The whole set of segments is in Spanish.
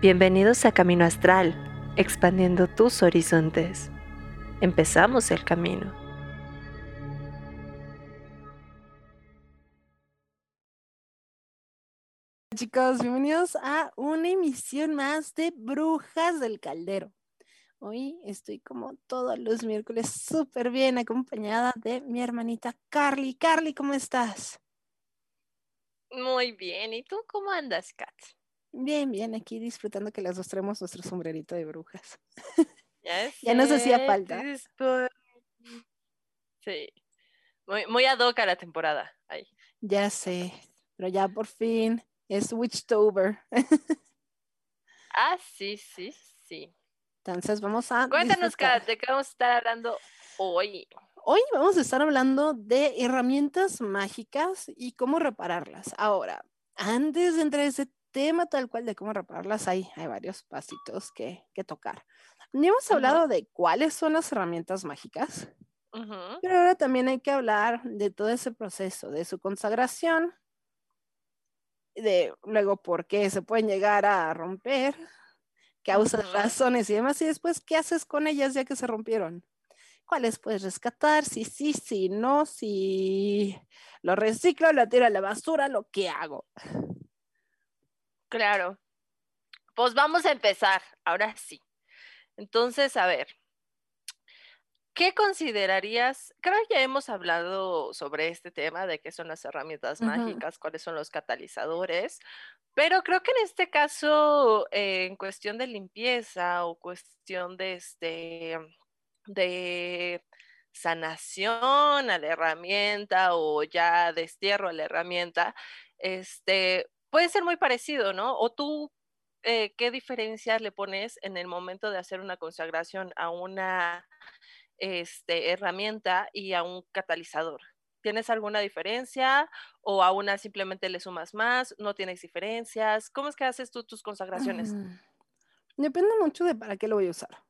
Bienvenidos a Camino Astral, expandiendo tus horizontes. Empezamos el camino. Chicos, bienvenidos a una emisión más de Brujas del Caldero. Hoy estoy como todos los miércoles súper bien acompañada de mi hermanita Carly. Carly, ¿cómo estás? Muy bien, ¿y tú cómo andas, Kat? Bien, bien, aquí disfrutando que las dos traemos nuestro sombrerito de brujas. Ya, Ya nos hacía falta. Sí, muy, muy ad hoc a la temporada. Ay. Ya sé, pero ya por fin es Witchtober. Ah, sí, sí, sí. Entonces vamos a. Cuéntanos. Kat, ¿de qué vamos a estar hablando hoy? Hoy vamos a estar hablando de herramientas mágicas y cómo repararlas. Ahora, antes de entrar a ese tema tal cual de cómo repararlas, hay, hay varios pasitos que, que tocar. Ya hemos hablado de cuáles son las herramientas mágicas, Ujú, pero ahora también hay que hablar de todo ese proceso, de su consagración, de luego por qué se pueden llegar a romper, causas, Ujú. razones y demás, y después qué haces con ellas ya que se rompieron. ¿Cuáles puedes rescatar? Si sí, si no, si lo reciclo, lo tiro a la basura, lo que hago. Claro. Pues vamos a empezar, ahora sí. Entonces, a ver, ¿qué considerarías? Creo que ya hemos hablado sobre este tema de qué son las herramientas mágicas, cuáles son los catalizadores, pero creo que en este caso, eh, en cuestión de limpieza o cuestión de este, de sanación a la herramienta o ya destierro a la herramienta, este, puede ser muy parecido, ¿no? O tú, eh, ¿qué diferencias le pones en el momento de hacer una consagración a una este, herramienta y a un catalizador? ¿Tienes alguna diferencia o a una simplemente le sumas más? ¿No tienes diferencias? ¿Cómo es que haces tú tus consagraciones? Mm, Depende mucho de para qué lo voy a usar.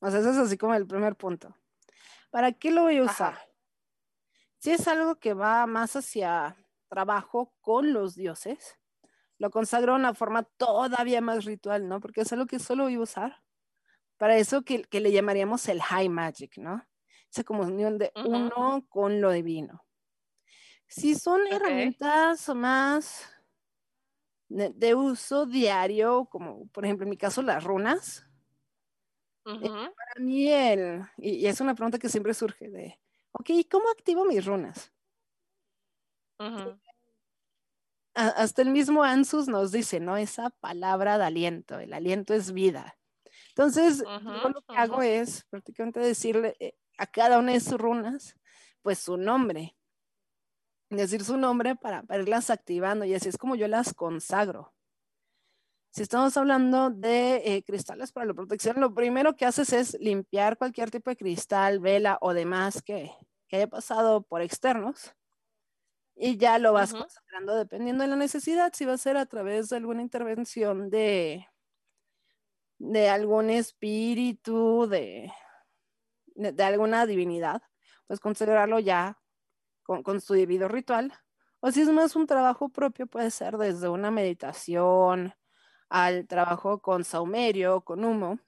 O sea, ese es así como el primer punto. ¿Para qué lo voy a usar? Ajá. Si es algo que va más hacia trabajo con los dioses, lo consagro de una forma todavía más ritual, ¿no? Porque es algo que solo voy a usar. Para eso que, que le llamaríamos el high magic, ¿no? Esa comunión de uno con lo divino. Si son Ok. herramientas más de, uso diario, como por ejemplo en mi caso las runas, Ujú. para mí el, y, y es una pregunta que siempre surge de, ok, ¿cómo activo mis runas? A- hasta el mismo Ansus nos dice, ¿no? Esa palabra de aliento, el aliento es vida. Entonces, yo lo que hago es prácticamente decirle eh, a cada una de sus runas, pues su nombre. Decir su nombre para, para irlas activando y así es como yo las consagro. Si estamos hablando de eh, cristales para la protección, lo primero que haces es limpiar cualquier tipo de cristal, vela o demás que, que haya pasado por externos y ya lo vas Ujú. consagrando dependiendo de la necesidad, si va a ser a través de alguna intervención de, de algún espíritu, de, de, de alguna divinidad, pues consagrarlo ya con, con su debido ritual. O si es más un trabajo propio, puede ser desde una meditación al trabajo con saumerio, con humo.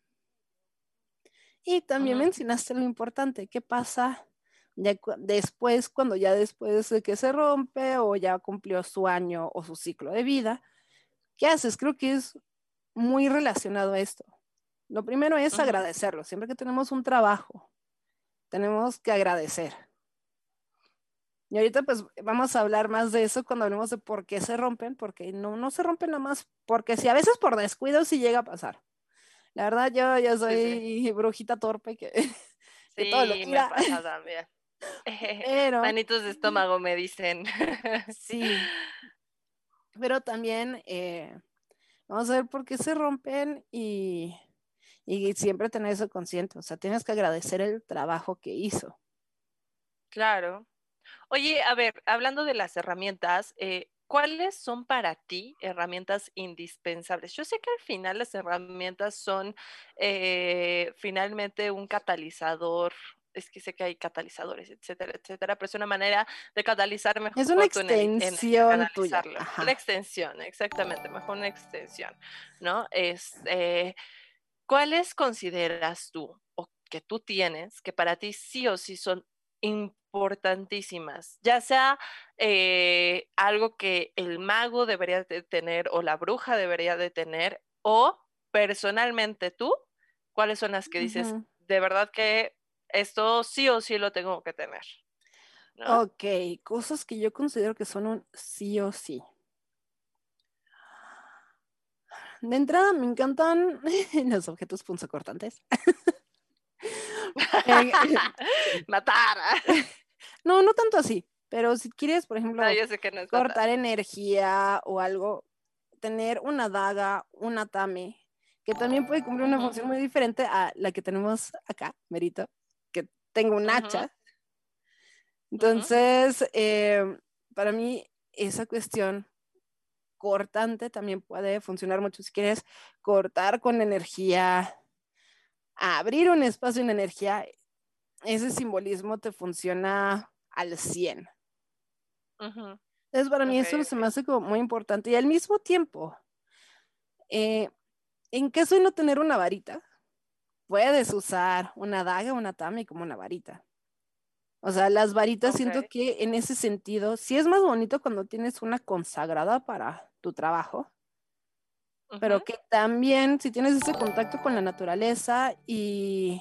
Y también mencionaste lo importante, ¿qué pasa cu- después, cuando ya después de que se rompe o ya cumplió su año o su ciclo de vida? ¿Qué haces? Creo que es muy relacionado a esto. Lo primero es agradecerlo. Siempre que tenemos un trabajo, tenemos que agradecer. Y ahorita pues vamos a hablar más de eso cuando hablemos de por qué se rompen, porque no, no se rompen nada más, porque si a veces por descuido sí llega a pasar. La verdad yo, yo soy sí. brujita torpe que, que todo lo me tira, pasa también. Pero Manitos de estómago me dicen. sí, pero también eh, vamos a ver por qué se rompen y, y siempre tener eso consciente, o sea, tienes que agradecer el trabajo que hizo. Claro. Oye, a ver, hablando de las herramientas, eh, ¿cuáles son para ti herramientas indispensables? Yo sé que al final las herramientas son eh, finalmente un catalizador es que sé que hay catalizadores, etcétera, etcétera, pero es una manera de catalizar mejor. Es una extensión tuya. Una extensión, exactamente, mejor una extensión, ¿no? Este, ¿Cuáles consideras tú o que tú tienes que para ti sí o sí son importantísimas? Ya sea eh, algo que el mago debería de tener o la bruja debería de tener o personalmente tú, ¿cuáles son las que dices, de verdad que esto sí o sí lo tengo que tener? ¿no? Ok, cosas que yo considero que son un sí o sí. De entrada me encantan los objetos punzocortantes. Eh, Matar. no, no tanto así, pero si quieres, por ejemplo, No, yo sé que no es matar. cortar energía o algo, tener una daga, un atame, que también puede cumplir una función muy diferente a la que tenemos acá, Merito, tengo un hacha. Entonces, eh, para mí, esa cuestión cortante también puede funcionar mucho si quieres cortar con energía, abrir un espacio en energía, ese simbolismo te funciona al 100. Ujú. Entonces, para mí eso se me hace como muy importante. Y al mismo tiempo, eh, en caso de no tener una varita, puedes usar una daga, una tami como una varita. O sea, las varitas siento que en ese sentido, sí es más bonito cuando tienes una consagrada para tu trabajo, pero que también si tienes ese contacto con la naturaleza y...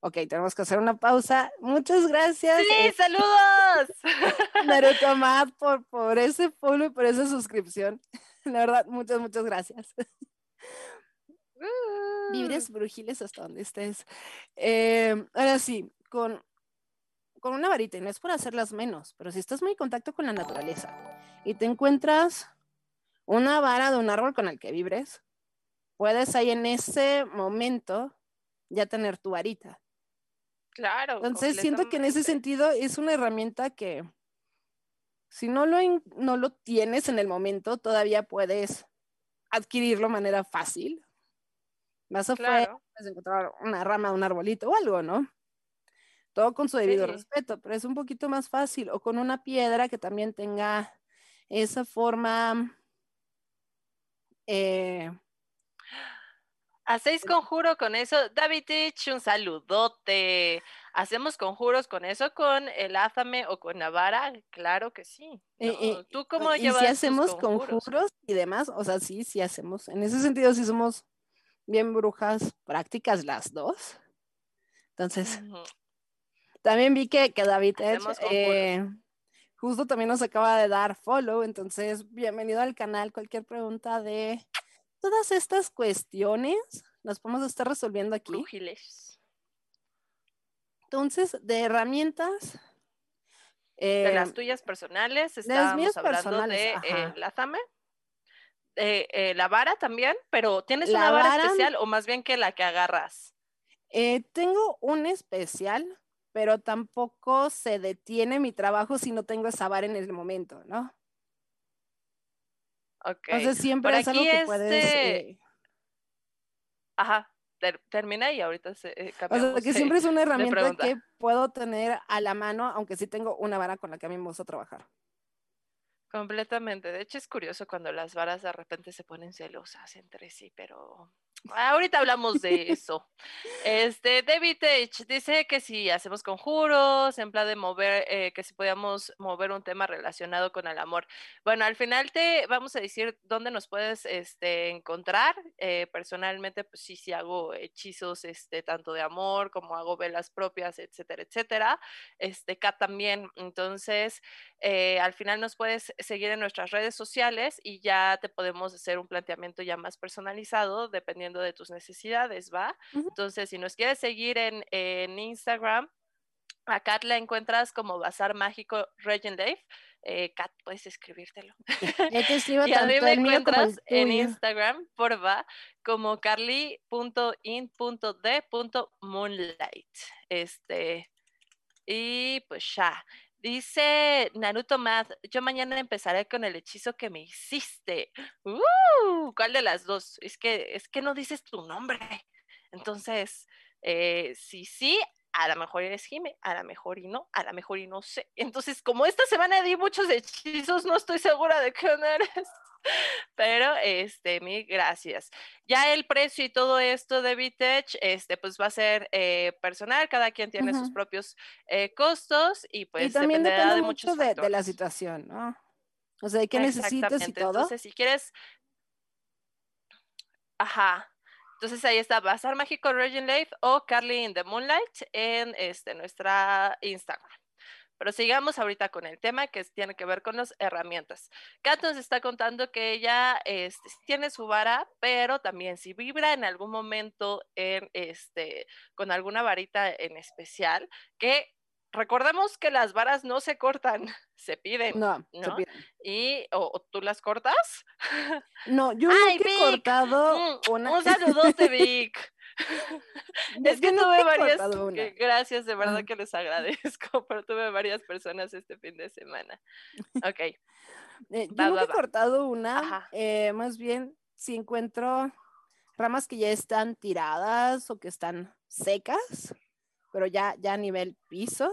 Ok, tenemos que hacer una pausa. Muchas gracias. ¡Sí, eh, saludos! Naruto Matt, por, por ese follow y por esa suscripción. La verdad, muchas, muchas gracias. Uh. Vibres brujiles hasta donde estés. Eh, ahora sí, con, con una varita, y no es por hacerlas menos, pero si estás muy en contacto con la naturaleza y te encuentras una vara de un árbol con el que vibres, puedes ahí en ese momento ya tener tu varita. Claro. Entonces siento que en ese sentido es una herramienta que si no lo, no lo tienes en el momento, todavía puedes adquirirlo de manera fácil. Afuera, Claro. puedes encontrar una rama un arbolito o algo, ¿no? Todo con su debido Sí. respeto, pero es un poquito más fácil. O con una piedra que también tenga esa forma. eh, ¿Hacéis conjuro con eso? David Tich, un saludote. ¿Hacemos conjuros con eso, con el Ázame o con Navara? Claro que sí. ¿no? eh, ¿Tú cómo y llevas si hacemos conjuros? conjuros y demás, o sea, sí, sí hacemos. En ese sentido, sí somos bien brujas prácticas las dos. Entonces, también vi que, que David Edge, eh, justo también nos acaba de dar follow, entonces bienvenido al canal. Cualquier pregunta de todas estas cuestiones las podemos estar resolviendo aquí. Brujiles. Entonces, de herramientas. De eh, las tuyas personales, mías estábamos hablando personales, de eh. Eh, eh, la vara también, pero ¿tienes La una vara vara- especial o más bien que la que agarras? eh, tengo un especial, pero tampoco se detiene mi trabajo si no tengo esa vara en el momento, ¿no? Ok. Entonces siempre Por es algo que puedes. este- eh, Ajá, ter- termina y ahorita se, eh, o sea, que siempre es una herramienta que puedo tener a la mano, aunque sí tengo una vara con la que a mí me gusta trabajar. Completamente. De hecho, es curioso cuando las varas de repente se ponen celosas entre sí, pero ahorita hablamos de eso. Este, David H dice que si hacemos conjuros, en plan de mover, eh, que si podíamos mover un tema relacionado con el amor. Bueno, al final te vamos a decir dónde nos puedes este, encontrar. Eh, personalmente, pues sí, sí hago hechizos, este, tanto de amor como hago velas propias, etcétera, etcétera. Este, Kat también. Entonces, eh, al final nos puedes seguir en nuestras redes sociales y ya te podemos hacer un planteamiento ya más personalizado dependiendo de tus necesidades, ¿va? Entonces, si nos quieres seguir en, en Instagram, a Kat la encuentras como Bazar Mágico Regent Life. Eh, Kat, puedes escribírtelo. Ya te escribo Y a mí me encuentras en. Instagram, porfa, como carly.in.d.moonlight. Este, y pues ya. Dice Naruto Math, yo mañana empezaré con el hechizo que me hiciste. ¡Uh! ¿Cuál de las dos? Es que, es que no dices tu nombre. Entonces, eh, si sí, a lo mejor eres Jime, a lo mejor y no, a lo mejor y no sé. Entonces, como esta semana di muchos hechizos, no estoy segura de quién eres. Pero, este, mil gracias. Ya el precio y todo esto de Vitech, este, pues va a ser eh, personal, cada quien tiene sus propios eh, costos y pues y también depende de mucho de, de, la situación, ¿no? O sea, ¿qué necesitas y todo? Entonces, si quieres... Ajá. Entonces ahí está Bazar Mágico Regin Life o Carly in the Moonlight en este, nuestra Instagram. Pero sigamos ahorita con el tema que tiene que ver con las herramientas. Kat nos está contando que ella este, tiene su vara, pero también si vibra en algún momento en, este, con alguna varita en especial, que recordemos que las varas no se cortan, se piden. No, Se piden. ¿Y o, tú las cortas? No, yo no he cortado mm, una. Un saludote, Vic. Es que tuve varias, gracias, de verdad que les agradezco, pero tuve varias personas este fin de semana. Ok. Eh, yo no he cortado una, eh, más bien si encuentro ramas que ya están tiradas o que están secas, pero ya, ya a nivel piso,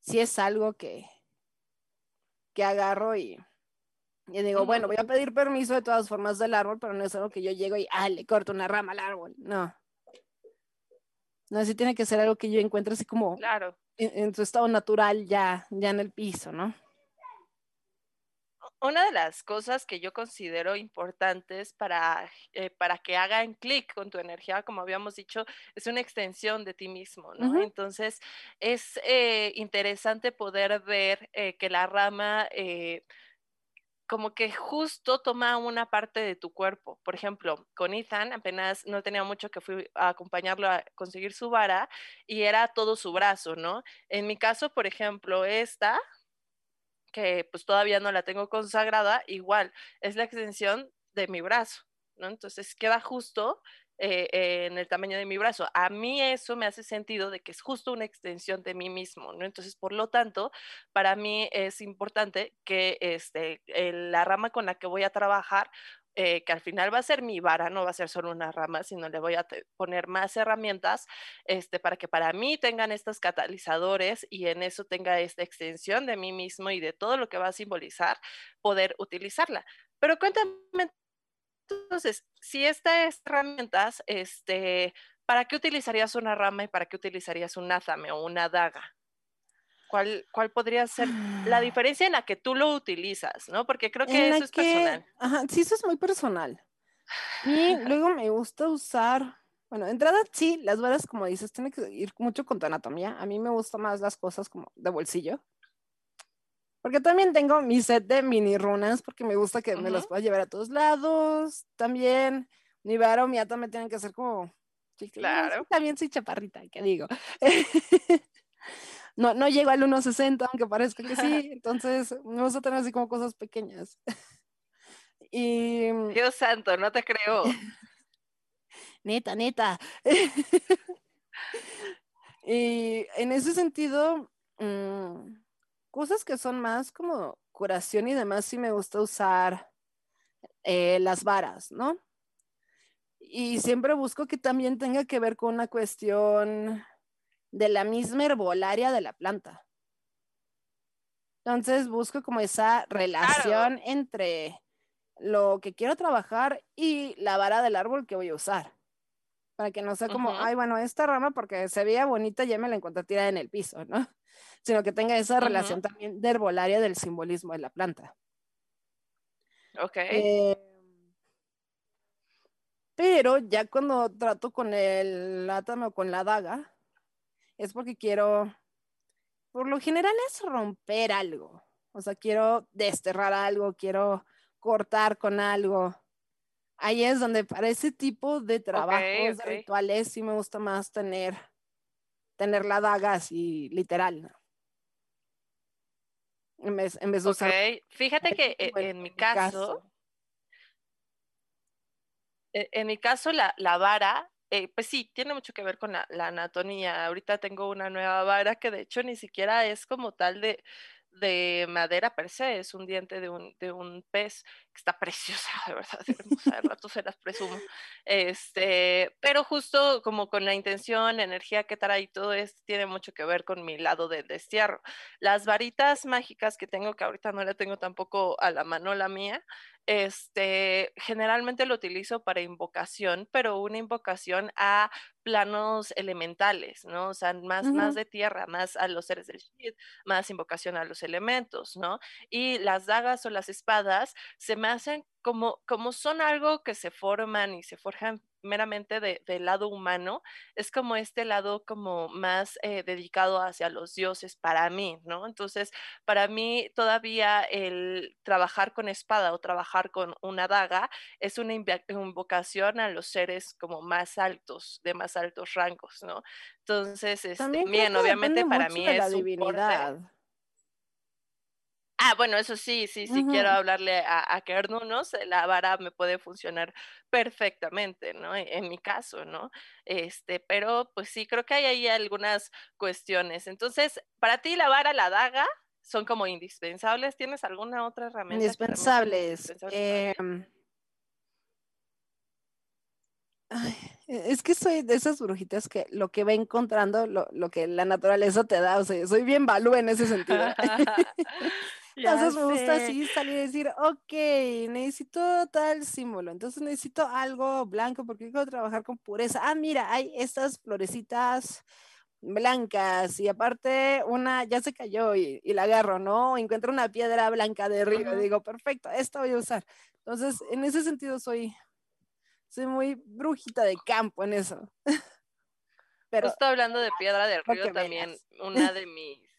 si es algo que, que agarro y, y digo, bueno, voy a pedir permiso de todas formas del árbol, pero no es algo que yo llego y, ah, le corto una rama al árbol. No. No, sí tiene que ser algo que yo encuentre así como claro. en, su estado natural ya, ya en el piso, ¿no? Una de las cosas que yo considero importantes para, eh, para que hagan clic con tu energía, como habíamos dicho, es una extensión de ti mismo, ¿no? Entonces, es eh, interesante poder ver eh, que la rama como que justo toma una parte de tu cuerpo. Por ejemplo, con Ethan apenas no tenía mucho que fui a acompañarlo a conseguir su vara y era todo su brazo, ¿no? En mi caso, por ejemplo, esta, que pues todavía no la tengo consagrada, igual es la extensión de mi brazo, ¿no? Entonces queda justo eh, en el tamaño de mi brazo. A mí eso me hace sentido de que es justo una extensión de mí mismo, ¿no? Entonces, por lo tanto, para mí es importante que este, la rama con la que voy a trabajar eh, que al final va a ser mi vara, no va a ser solo una rama, sino le voy a poner más herramientas este, para que para mí tengan estos catalizadores y en eso tenga esta extensión de mí mismo y de todo lo que va a simbolizar, poder utilizarla. Pero cuéntame entonces, si estas herramientas, este, ¿para qué utilizarías una rama y para qué utilizarías un ázame o una daga? ¿Cuál, ¿Cuál podría ser la diferencia en la que tú lo utilizas, no? Porque creo que eso es personal. Ajá, sí, eso es muy personal. Y luego me gusta usar, bueno, de entrada sí, las varas, como dices, tienen que ir mucho con tu anatomía. A mí me gustan más las cosas como de bolsillo. Porque también tengo mi set de mini runas, porque me gusta que me las pueda llevar a todos lados. También mi vara o mi ata me tienen que hacer como Claro. También soy chaparrita, ¿qué digo? no, no llego al 1.60, aunque parezca que sí. Entonces, me gusta tener así como cosas pequeñas. y... Dios santo, no te creo. neta, neta. y en ese sentido, mmm, cosas que son más como curación y demás, sí me gusta usar eh, las varas, ¿no? Y siempre busco que también tenga que ver con una cuestión de la misma herbolaria de la planta. Entonces busco como esa relación entre lo que quiero trabajar y la vara del árbol que voy a usar. Para que no sea como, ay, bueno, esta rama porque se veía bonita ya me la encontré tirada en el piso, ¿no? Sino que tenga esa relación también de herbolaria del simbolismo de la planta. Ok. Eh, pero ya cuando trato con el átame o con la daga, es porque quiero, por lo general es romper algo. O sea, quiero desterrar algo, quiero cortar con algo. Ahí es donde para ese tipo de trabajos, de rituales, sí me gusta más tener, tener la daga así literal. ¿no? en vez, en vez de usar. Fíjate que e, en, mi caso, e, En, mi caso, la, la vara, eh, pues sí, tiene mucho que ver con la, anatomía. Ahorita tengo una nueva vara que de hecho ni siquiera es como tal de, de madera per se, es un diente de un, de un pez que está preciosa, de verdad, hermosa, de rato se las presumo. Este, pero justo como con la intención, energía que trae y todo esto tiene mucho que ver con mi lado de destierro. Las varitas mágicas que tengo, que ahorita no la tengo tampoco a la mano la mía, este, generalmente lo utilizo para invocación, pero una invocación a planos elementales, ¿no? O sea, más, más de tierra, más a los seres del shit, más invocación a los elementos, ¿no? Y las dagas o las espadas se me hacen como, como son algo que se forman y se forjan meramente del lado humano, es como este lado como más eh, dedicado hacia los dioses para mí, ¿no? Entonces, para mí todavía el trabajar con espada o trabajar con una daga es una invocación a los seres como más altos, de más altos rangos, ¿no? Entonces, este, bien, obviamente para mí es la divinidad. Ah, bueno, eso sí, sí, sí, quiero hablarle a, a Kernunos, la vara me puede funcionar perfectamente, ¿no? E, en, mi caso, ¿no? Este, pero pues sí, creo que hay ahí algunas cuestiones. Entonces, para ti la vara, la daga, son como indispensables. ¿Tienes alguna otra herramienta? Indispensables. Em e, es que soy de esas brujitas que lo que va encontrando, lo, lo que la naturaleza te da, o sea, soy bien balú en ese sentido. Entonces me gusta así salir y decir, ok, necesito tal símbolo, entonces necesito algo blanco porque quiero trabajar con pureza. Ah, mira, hay estas florecitas blancas y aparte una ya se cayó y, la agarro, ¿no? Encuentro una piedra blanca de río, y digo, perfecto, esta voy a usar. Entonces, en ese sentido soy, soy muy brujita de campo en eso. Pero, Justo hablando de piedra de río también, una de mis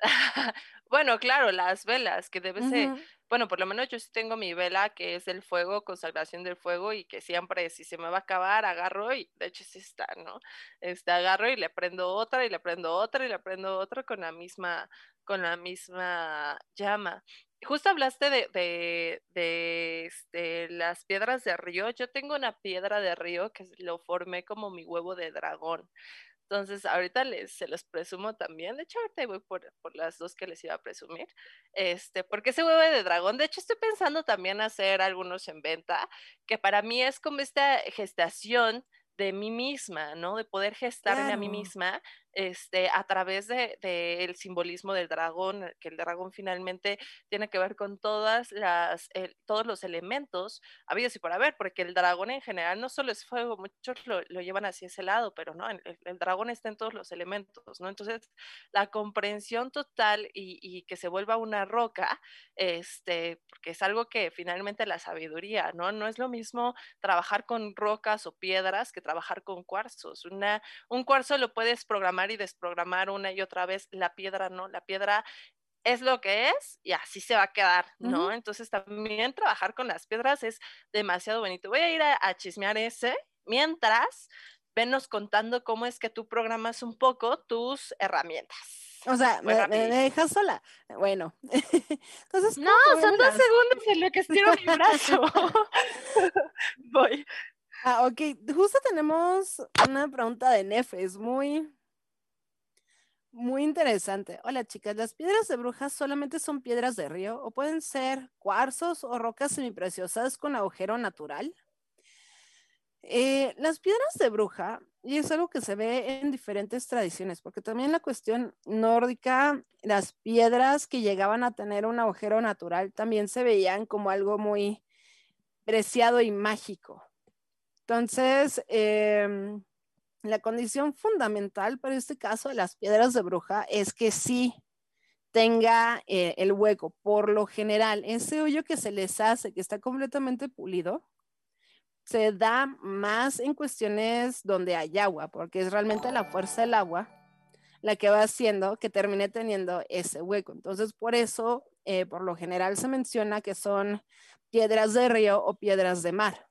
bueno, claro, las velas, que debe ser, bueno, por lo menos yo sí tengo mi vela que es del fuego, conservación del fuego y que siempre si se me va a acabar, agarro y de hecho sí está, ¿no? Este, agarro y le prendo otra y le prendo otra y le prendo otra con la misma, con la misma llama. Justo hablaste de, de, de este, las piedras de río. Yo tengo una piedra de río que lo formé como mi huevo de dragón. Entonces, ahorita les, se los presumo también. De hecho, ahorita voy por, por, las dos que les iba a presumir. Este, porque ese huevo de dragón, de hecho, estoy pensando también hacer algunos en venta, que para mí es como esta gestación de mí misma, ¿no? De poder gestarme a mí misma este, a través del de, el simbolismo del dragón, que el dragón finalmente tiene que ver con todas las, todos los elementos habidos y por haber, porque el dragón en general no solo es fuego, muchos lo, lo llevan hacia ese lado, pero no, el, el, dragón está en todos los elementos, ¿no? Entonces, la comprensión total y, y, que se vuelva una roca, este, porque es algo que finalmente la sabiduría, ¿no? No es lo mismo trabajar con rocas o piedras que trabajar con cuarzos. Una, un cuarzo lo puedes programar y desprogramar una y otra vez, la piedra no, la piedra es lo que es y así se va a quedar, ¿no? Entonces también trabajar con las piedras es demasiado bonito. Voy a ir a, chismear ese mientras venos contando cómo es que tú programas un poco tus herramientas. O sea, me, dejas sola. Bueno, entonces. No, son dos segundos en lo que estiro mi brazo. Voy. Ah, ok. Justo tenemos una pregunta de Nefes, muy, muy interesante. Hola chicas, ¿las piedras de brujas solamente son piedras de río o pueden ser cuarzos o rocas semipreciosas con agujero natural? Eh, las piedras de bruja, y es algo que se ve en diferentes tradiciones, porque también la cuestión nórdica, las piedras que llegaban a tener un agujero natural también se veían como algo muy preciado y mágico. Entonces, eh, la condición fundamental para este caso de las piedras de bruja es que sí tenga eh, el hueco. Por lo general, ese hoyo que se les hace, que está completamente pulido, se da más en cuestiones donde hay agua, porque es realmente la fuerza del agua la que va haciendo que termine teniendo ese hueco. Entonces, por eso, eh, por lo general se menciona que son piedras de río o piedras de mar.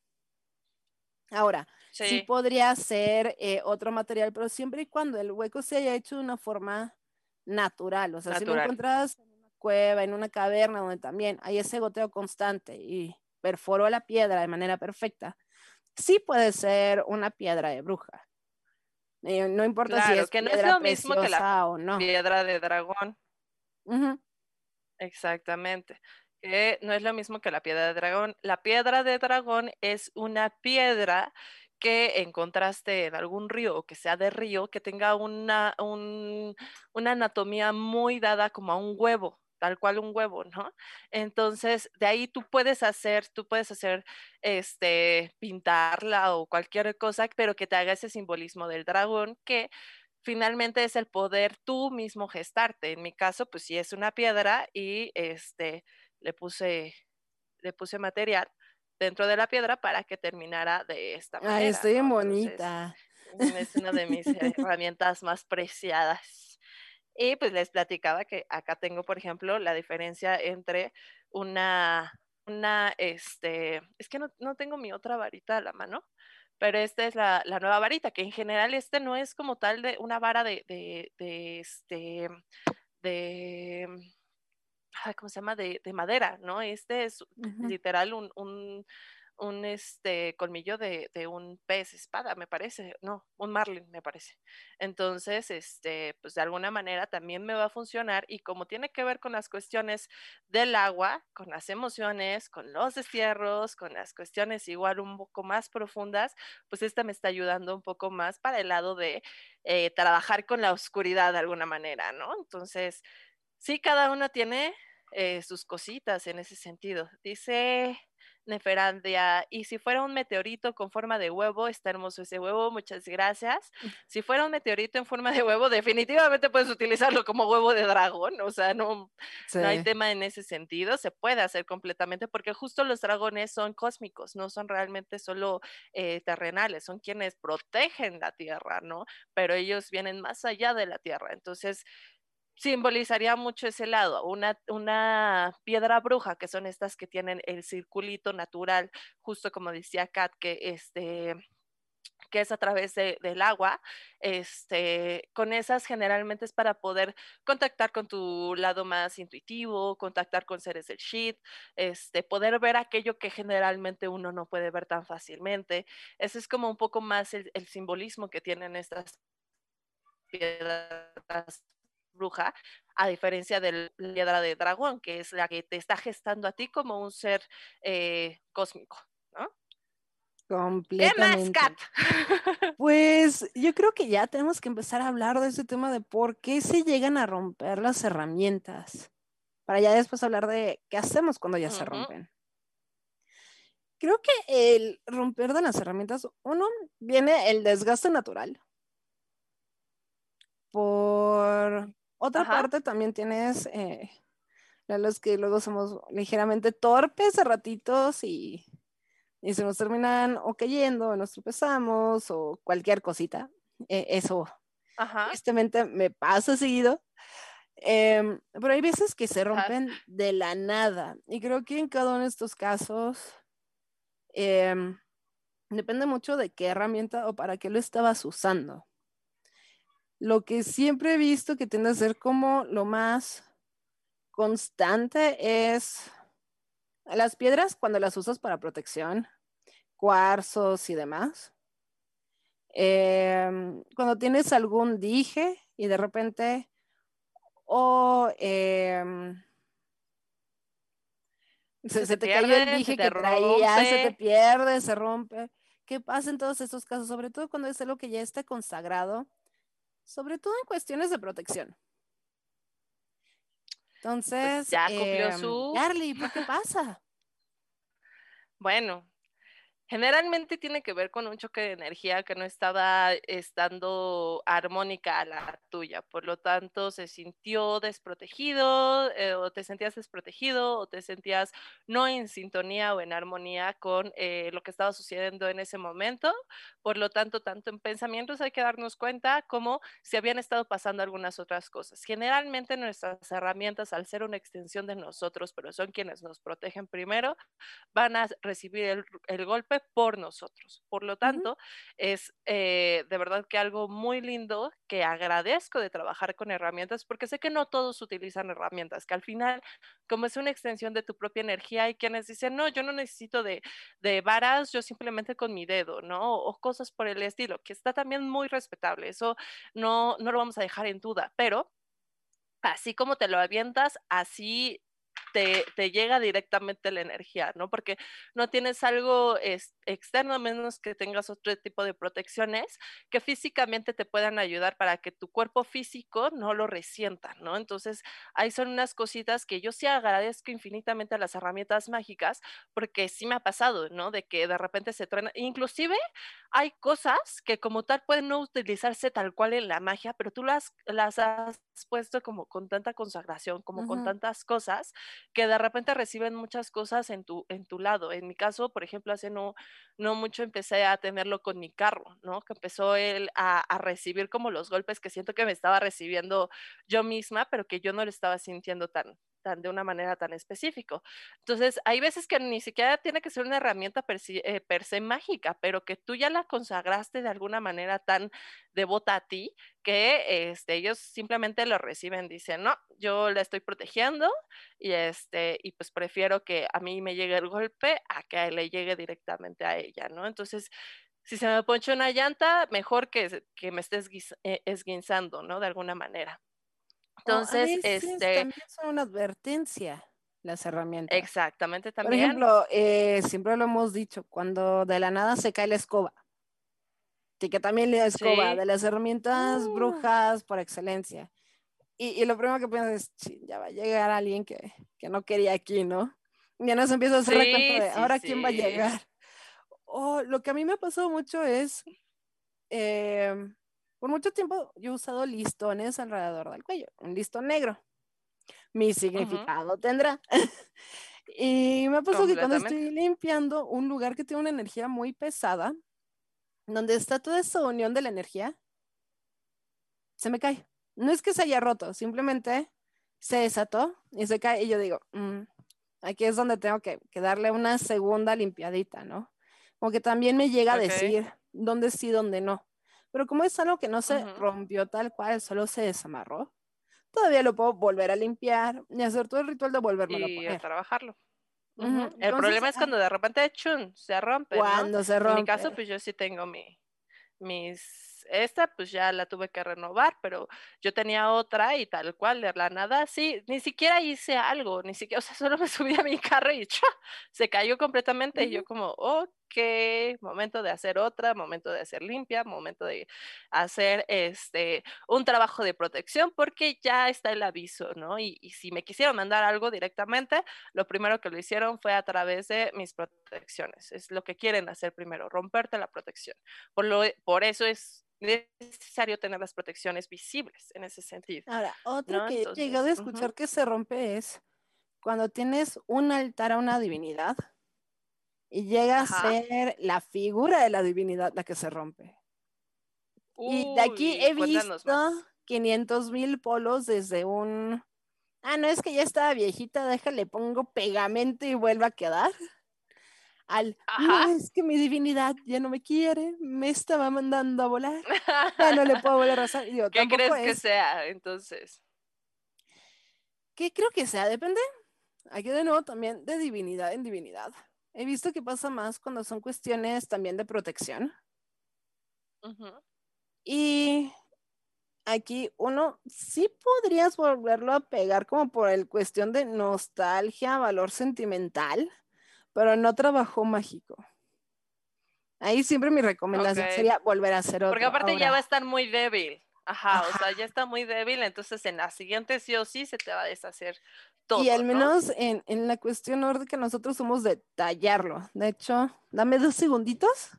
Ahora, sí, podría ser eh, otro material, pero siempre y cuando el hueco se haya hecho de una forma natural. O sea, si lo encuentras en una cueva, en una caverna, donde también hay ese goteo constante y perforó la piedra de manera perfecta, sí puede ser una piedra de bruja. Eh, no importa si es que no es lo mismo que la o no. piedra de dragón. Exactamente. No es lo mismo que la piedra de dragón. La piedra de dragón es una piedra que encontraste en algún río o que sea de río, que tenga una, una anatomía muy dada como a un huevo, tal cual un huevo, ¿no? Entonces, de ahí tú puedes hacer, tú puedes hacer, este, pintarla o cualquier cosa, pero que te haga ese simbolismo del dragón que finalmente es el poder tú mismo gestarte. En mi caso, pues sí es una piedra y este le puse le puse material dentro de la piedra para que terminara de esta manera. Ay, estoy bonita. Es una de mis herramientas más preciadas. Y pues les platicaba que acá tengo, por ejemplo, la diferencia entre una, una, este, es que no, no tengo mi otra varita a la mano, pero esta es la, la, nueva varita, que en general este no es como tal de una vara de, de, de este, de, ¿cómo se llama? De, de, madera, ¿no? Este es uh -huh. literal un, un, un, este colmillo de, de, un pez espada, me parece, no, un marlin, me parece. Entonces, este, pues de alguna manera también me va a funcionar y como tiene que ver con las cuestiones del agua, con las emociones, con los destierros, con las cuestiones igual un poco más profundas, pues esta me está ayudando un poco más para el lado de eh, trabajar con la oscuridad de alguna manera, ¿no? Entonces, sí, cada uno tiene eh, sus cositas en ese sentido. Dice Neferandia, y si fuera un meteorito con forma de huevo, está hermoso ese huevo, muchas gracias. Si fuera un meteorito en forma de huevo, definitivamente puedes utilizarlo como huevo de dragón, o sea, no, sí. no hay tema en ese sentido, se puede hacer completamente porque justo los dragones son cósmicos, no son realmente solo eh, terrenales, son quienes protegen la tierra, ¿no? Pero ellos vienen más allá de la tierra, entonces simbolizaría mucho ese lado, una, una, piedra bruja, que son estas que tienen el circulito natural, justo como decía Kat, que este que es a través de, del agua, este, con esas generalmente es para poder contactar con tu lado más intuitivo, contactar con seres del shit, este, poder ver aquello que generalmente uno no puede ver tan fácilmente. Ese es como un poco más el, el simbolismo que tienen estas piedras bruja, a diferencia de la piedra de dragón, que es la que te está gestando a ti como un ser eh, cósmico, ¿no? Completamente. ¿Qué más, Kat? Pues yo creo que ya tenemos que empezar a hablar de ese tema de por qué se llegan a romper las herramientas, para ya después hablar de qué hacemos cuando ya uh -huh. se rompen. Creo que el romper de las herramientas, uno, viene el desgaste natural. Por otra Ajá. parte también tienes eh, los que luego somos ligeramente torpes a ratitos y, y se nos terminan o cayendo, o nos tropezamos o cualquier cosita. Eh, eso Ajá. tristemente me pasa seguido. Eh, pero hay veces que se rompen Ajá. de la nada y creo que en cada uno de estos casos eh, depende mucho de qué herramienta o para qué lo estabas usando. Lo que siempre he visto que tiende a ser como lo más constante es las piedras cuando las usas para protección, cuarzos y demás. Eh, cuando tienes algún dije y de repente o eh, se, se, se, te pierde, cayó el dije que traías, se te pierde, se rompe. ¿Qué pasa en todos estos casos? Sobre todo cuando es algo que ya está consagrado sobre todo en cuestiones de protección. Pues Entonces, pues ya cumplió eh, su. Charlie, ¿por qué pasa? Bueno, generalmente tiene que ver con un choque de energía que no estaba estando armónica a la tuya, por lo tanto se sintió desprotegido eh, o te sentías desprotegido o te sentías no en sintonía o en armonía con eh, lo que estaba sucediendo en ese momento, por lo tanto tanto en pensamientos hay que darnos cuenta como si habían estado pasando algunas otras cosas. Generalmente nuestras herramientas al ser una extensión de nosotros, pero son quienes nos protegen primero, van a recibir el, el golpe por nosotros. Por lo tanto, uh -huh. es eh, de verdad que algo muy lindo que agradezco de trabajar con herramientas, porque sé que no todos utilizan herramientas, que al final, como es una extensión de tu propia energía, hay quienes dicen, no, yo no necesito de, de varas, yo simplemente con mi dedo, ¿no? O cosas por el estilo, que está también muy respetable, eso no, no lo vamos a dejar en duda, pero así como te lo avientas, así te, te, llega directamente la energía, ¿no? Porque no tienes algo es, externo, a menos que tengas otro tipo de protecciones que físicamente te puedan ayudar para que tu cuerpo físico no lo resienta, ¿no? Entonces, ahí son unas cositas que yo sí agradezco infinitamente a las herramientas mágicas, porque sí me ha pasado, ¿no? De que de repente se truena, inclusive hay cosas que como tal pueden no utilizarse tal cual en la magia, pero tú las, las has puesto como con tanta consagración, como uh -huh. con tantas cosas, que de repente reciben muchas cosas en tu, en tu lado. En mi caso, por ejemplo, hace no, no mucho empecé a tenerlo con mi carro, ¿no? Que empezó él a, a, recibir como los golpes que siento que me estaba recibiendo yo misma, pero que yo no lo estaba sintiendo tan, tan de una manera tan específico. Entonces, hay veces que ni siquiera tiene que ser una herramienta per se, eh, per se mágica, pero que tú ya la consagraste de alguna manera tan devota a ti que este, ellos simplemente lo reciben, dicen, no, yo la estoy protegiendo y, este, y pues prefiero que a mí me llegue el golpe a que le llegue directamente a ella, ¿no? Entonces, si se me poncha una llanta, mejor que, que me estés eh, esguinzando, ¿no? De alguna manera. Entonces, oh, este. También son una advertencia las herramientas. Exactamente, también. Por ejemplo, eh, siempre lo hemos dicho, cuando de la nada se cae la escoba. Y que también la escoba, sí. de las herramientas uh. brujas por excelencia. Y, y, lo primero que piensas es, ya va a llegar alguien que, que no quería aquí, ¿no? Y ya nos empieza a hacer sí, cuenta de, sí, ahora quién va a llegar. O oh, lo que a mí me ha pasado mucho es, eh, por mucho tiempo yo he usado listones alrededor del cuello, un listón negro. Mi significado uh -huh. tendrá. y me ha pasado que cuando estoy limpiando un lugar que tiene una energía muy pesada, donde está toda esa unión de la energía, se me cae. No es que se haya roto, simplemente se desató y se cae. Y yo digo, mmm, aquí es donde tengo que, que, darle una segunda limpiadita, ¿no? Como que también me llega okay. a decir dónde sí, dónde no. Pero como es algo que no se uh -huh. rompió tal cual, solo se desamarró, todavía lo puedo volver a limpiar y hacer todo el ritual de volverlo a poner. Y trabajarlo. Uh -huh. el Entonces, problema es cuando de repente chun, se rompe. Cuando ¿no? se rompe. En mi caso, pues yo sí tengo mi, mis. Esta, pues ya la tuve que renovar, pero yo tenía otra y tal cual, de la nada, sí, ni siquiera hice algo, ni siquiera, o sea, solo me subí a mi carro y ¡chua! se cayó completamente. Uh -huh. Y yo, como, ok, momento de hacer otra, momento de hacer limpia, momento de hacer este un trabajo de protección, porque ya está el aviso, ¿no? Y, y si me quisieron mandar algo directamente, lo primero que lo hicieron fue a través de mis protecciones. Es lo que quieren hacer primero, romperte la protección. Por, lo, por eso es necesario tener las protecciones visibles en ese sentido. Ahora, otro ¿no? que Entonces, he llegado a escuchar uh -huh. que se rompe es cuando tienes un altar a una divinidad y llega Ajá. a ser la figura de la divinidad la que se rompe. Uy, y de aquí he visto 500 mil polos desde un... Ah, no, es que ya estaba viejita, déjale, pongo pegamento y vuelva a quedar. Al, no, es que mi divinidad ya no me quiere, me estaba mandando a volar, ya no le puedo volver a hacer. Digo, ¿Qué crees es... que sea entonces? ¿Qué creo que sea? Depende. Aquí de nuevo también de divinidad en divinidad. He visto que pasa más cuando son cuestiones también de protección. Uh -huh. Y aquí uno sí podrías volverlo a pegar como por el cuestión de nostalgia, valor sentimental, pero no trabajo mágico. Ahí siempre mi recomendación okay. sería volver a hacer otro. Porque aparte Ahora. ya va a estar muy débil. Ajá, Ajá, o sea, ya está muy débil, entonces en la siguiente sí o sí se te va a deshacer todo. Y al menos ¿no? en, en, la cuestión nórdica nosotros somos de tallarlo. De hecho, dame dos segunditos.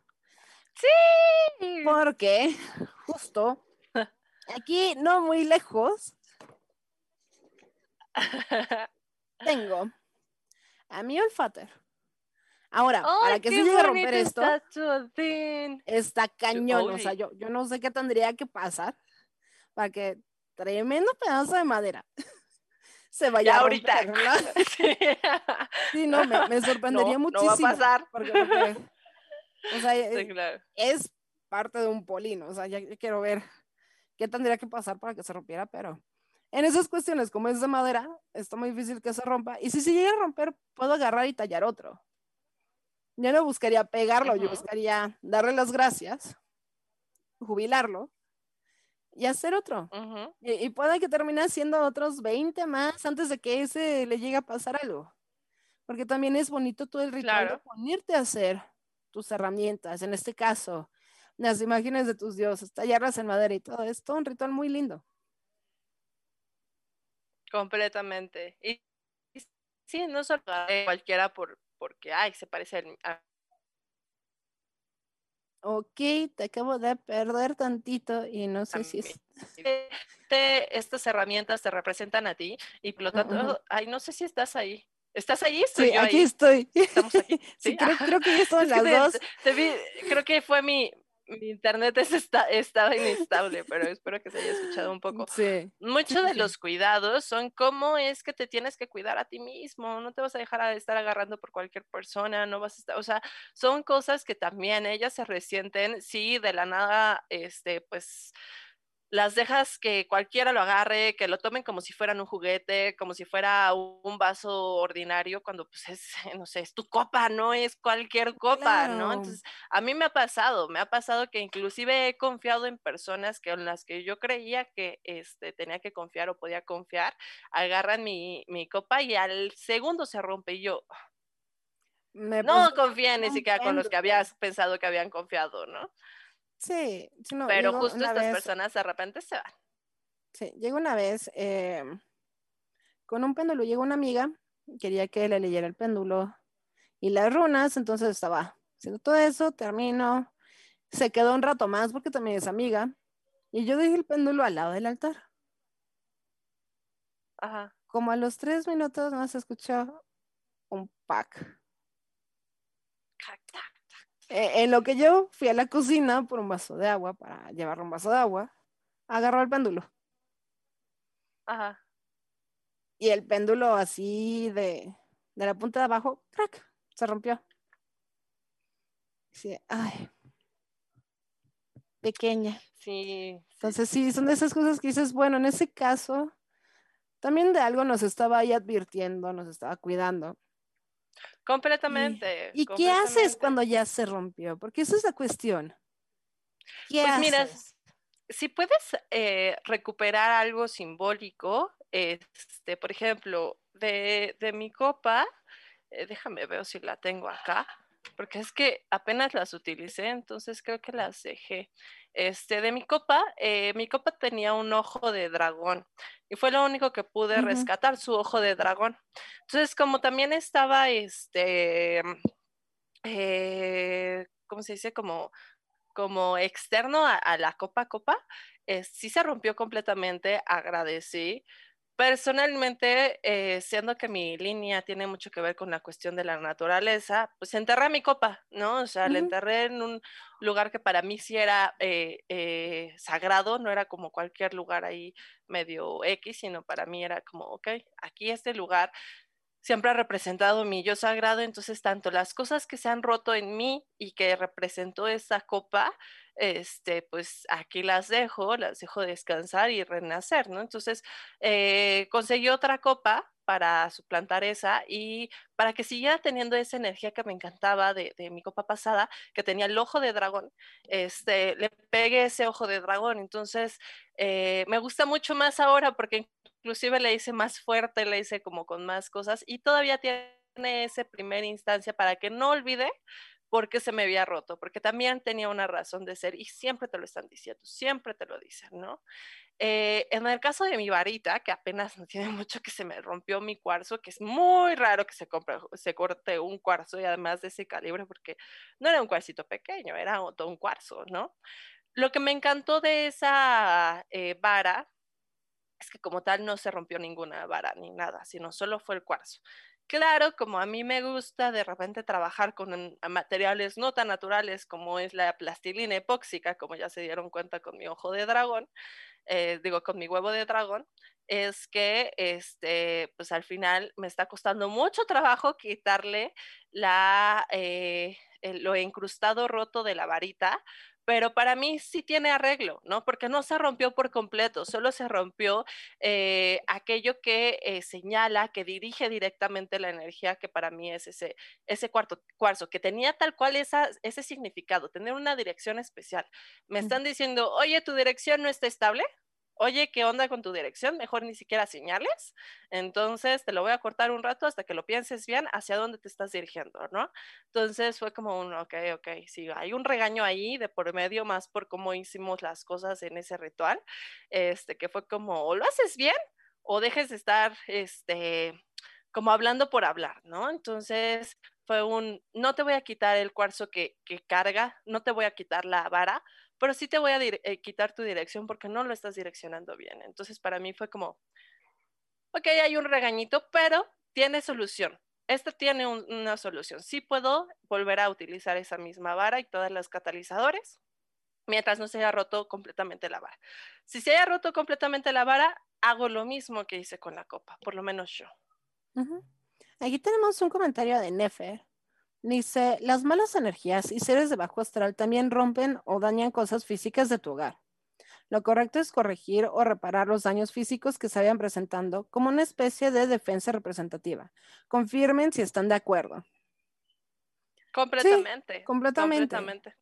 Sí. Porque justo aquí, no muy lejos, tengo a mi olfater. Ahora, oh, para que se llegue a romper esto, está cañón. O sea, yo, yo no sé qué tendría que pasar para que tremendo pedazo de madera se vaya ya a ahorita. Sí. sí. no, me, me sorprendería no, muchísimo. No va a pasar. Porque, porque, o sea, sí, claro. es parte de un polino. O sea, ya quiero ver qué tendría que pasar para que se rompiera, pero en esas cuestiones, como es de madera, está muy difícil que se rompa. Y si se llega a romper, puedo agarrar y tallar otro. Yo no buscaría pegarlo, uh -huh. yo buscaría darle las gracias, jubilarlo y hacer otro. y, puede que termine haciendo otros 20 más antes de que ese le llegue a pasar algo. Porque también es bonito todo el ritual de ponerte a hacer tus herramientas. En este caso, las imágenes de tus dioses, tallarlas en madera y todo. Es todo un ritual muy lindo. Completamente. Y, sí, no solo cualquiera por, porque, ay, se parece a, Ok, te acabo de perder tantito y no sé si es... estas herramientas te representan a ti y por lo tanto, ay, no sé si estás ahí. ¿Estás ahí? sí, aquí estoy. Estamos aquí. Sí, creo, creo, que ya estoy las dos. creo que fue mi, mi internet es estaba inestable, pero espero que se haya escuchado un poco. Sí. Muchos de los cuidados son cómo es que te tienes que cuidar a ti mismo, no te vas a dejar de estar agarrando por cualquier persona, no vas a estar, o sea, son cosas que también ellas se resienten, sí, de la nada, este, pues las dejas que cualquiera lo agarre, que lo tomen como si fueran un juguete, como si fuera un vaso ordinario, cuando pues es, no sé, es tu copa, no es cualquier copa, ¿no? Entonces, a mí me ha pasado, me ha pasado que inclusive he confiado en personas que en las que yo creía que este, tenía que confiar o podía confiar, agarran mi, mi copa y al segundo se rompe y yo... no confía ni siquiera con los que habías pensado que habían confiado, ¿no? Sí, pero justo estas personas de repente se van. Sí, llegó una vez em, con un péndulo, llegó una amiga, quería que le leyera el péndulo y las runas, entonces estaba haciendo todo eso, termino, se quedó un rato más porque también es amiga, y yo dejé el péndulo al lado del altar. Ajá. Como a los tres minutos se escuchó un pack. Eh, en lo que yo fui a la cocina por un vaso de agua, para llevar un vaso de agua, agarró el péndulo. Ajá. Y el péndulo así de, de la punta de abajo, crack, se rompió. Sí, ay, pequeña. Sí. Entonces sí, son de esas cosas que dices, bueno, en ese caso, también de algo nos estaba ahí advirtiendo, nos estaba cuidando. Completamente. ¿Y, qué haces cuando ya se rompió? Porque esa es la cuestión. ¿Qué pues mira, si puedes eh, recuperar algo simbólico, este, por ejemplo, de, de mi copa, eh, déjame ver si la tengo acá, porque es que apenas las utilicé, entonces creo que las dejé. Este, de mi copa, eh, mi copa tenía un ojo de dragón y fue lo único que pude rescatar, su ojo de dragón. Entonces, como también estaba, este, eh, ¿cómo se dice? Como, como externo a, la copa copa, eh, sí se rompió completamente, agradecí, Personalmente, eh, siendo que mi línea tiene mucho que ver con la cuestión de la naturaleza, pues enterré mi copa, ¿no? O sea, la enterré en un lugar que para mí sí era eh, eh, sagrado, no era como cualquier lugar ahí medio X, sino para mí era como, ok, aquí este lugar siempre ha representado mi yo sagrado, entonces tanto las cosas que se han roto en mí y que representó esa copa, este, pues aquí las dejo, las dejo descansar y renacer, ¿no? Entonces, eh, conseguí otra copa para suplantar esa y para que siguiera teniendo esa energía que me encantaba de, mi copa pasada, que tenía el ojo de dragón, este, le pegué ese ojo de dragón. Entonces, eh, me gusta mucho más ahora porque inclusive le hice más fuerte, le hice como con más cosas y todavía tiene ese primer instancia para que no olvide porque se me había roto, porque también tenía una razón de ser y siempre te lo están diciendo, siempre te lo dicen, ¿no? Eh, en el caso de mi varita, que apenas no tiene mucho que se me rompió mi cuarzo, que es muy raro que se, se corte un cuarzo y además de ese calibre, porque no era un cuarcito pequeño, era un cuarzo, ¿no? Lo que me encantó de esa eh, vara es que como tal no se rompió ninguna vara ni nada, sino solo fue el cuarzo. Claro, como a mí me gusta de repente trabajar con materiales no tan naturales como es la plastilina epóxica, como ya se dieron cuenta con mi ojo de dragón, eh, digo, con mi huevo de dragón, es que este, pues al final me está costando mucho trabajo quitarle la, eh, lo incrustado roto de la varita, pero para mí sí tiene arreglo, ¿no? Porque no se rompió por completo, solo se rompió eh, aquello que eh, señala, que dirige directamente la energía, que para mí es ese, ese cuarto, cuarzo, que tenía tal cual esa, ese significado, tener una dirección especial. Me están diciendo, oye, tu dirección no está estable, oye, ¿qué onda con tu dirección? Mejor ni siquiera señales. Entonces, te lo voy a cortar un rato hasta que lo pienses bien hacia dónde te estás dirigiendo, ¿no? Entonces fue como un, ok, ok, sí, hay un regaño ahí de por medio más por cómo hicimos las cosas en ese ritual, este, que fue como, o lo haces bien o dejes de estar, este, como hablando por hablar, ¿no? Entonces fue un, no te voy a quitar el cuarzo que, que carga, no te voy a quitar la vara, pero sí te voy a eh, quitar tu dirección porque no lo estás direccionando bien. Entonces para mí fue como, ok, hay un regañito, pero tiene solución. Este tiene una solución. Sí puedo volver a utilizar esa misma vara y todas las catalizadores mientras no se haya roto completamente la vara. Si se haya roto completamente la vara, hago lo mismo que hice con la copa, por lo menos yo. Aquí tenemos un comentario de Nefer Dice, las malas energías y seres de bajo astral también rompen o dañan cosas físicas de tu hogar. Lo correcto es corregir o reparar los daños físicos que se vayan presentando como una especie de defensa representativa. Confirmen si están de acuerdo. Completamente. completamente. completamente.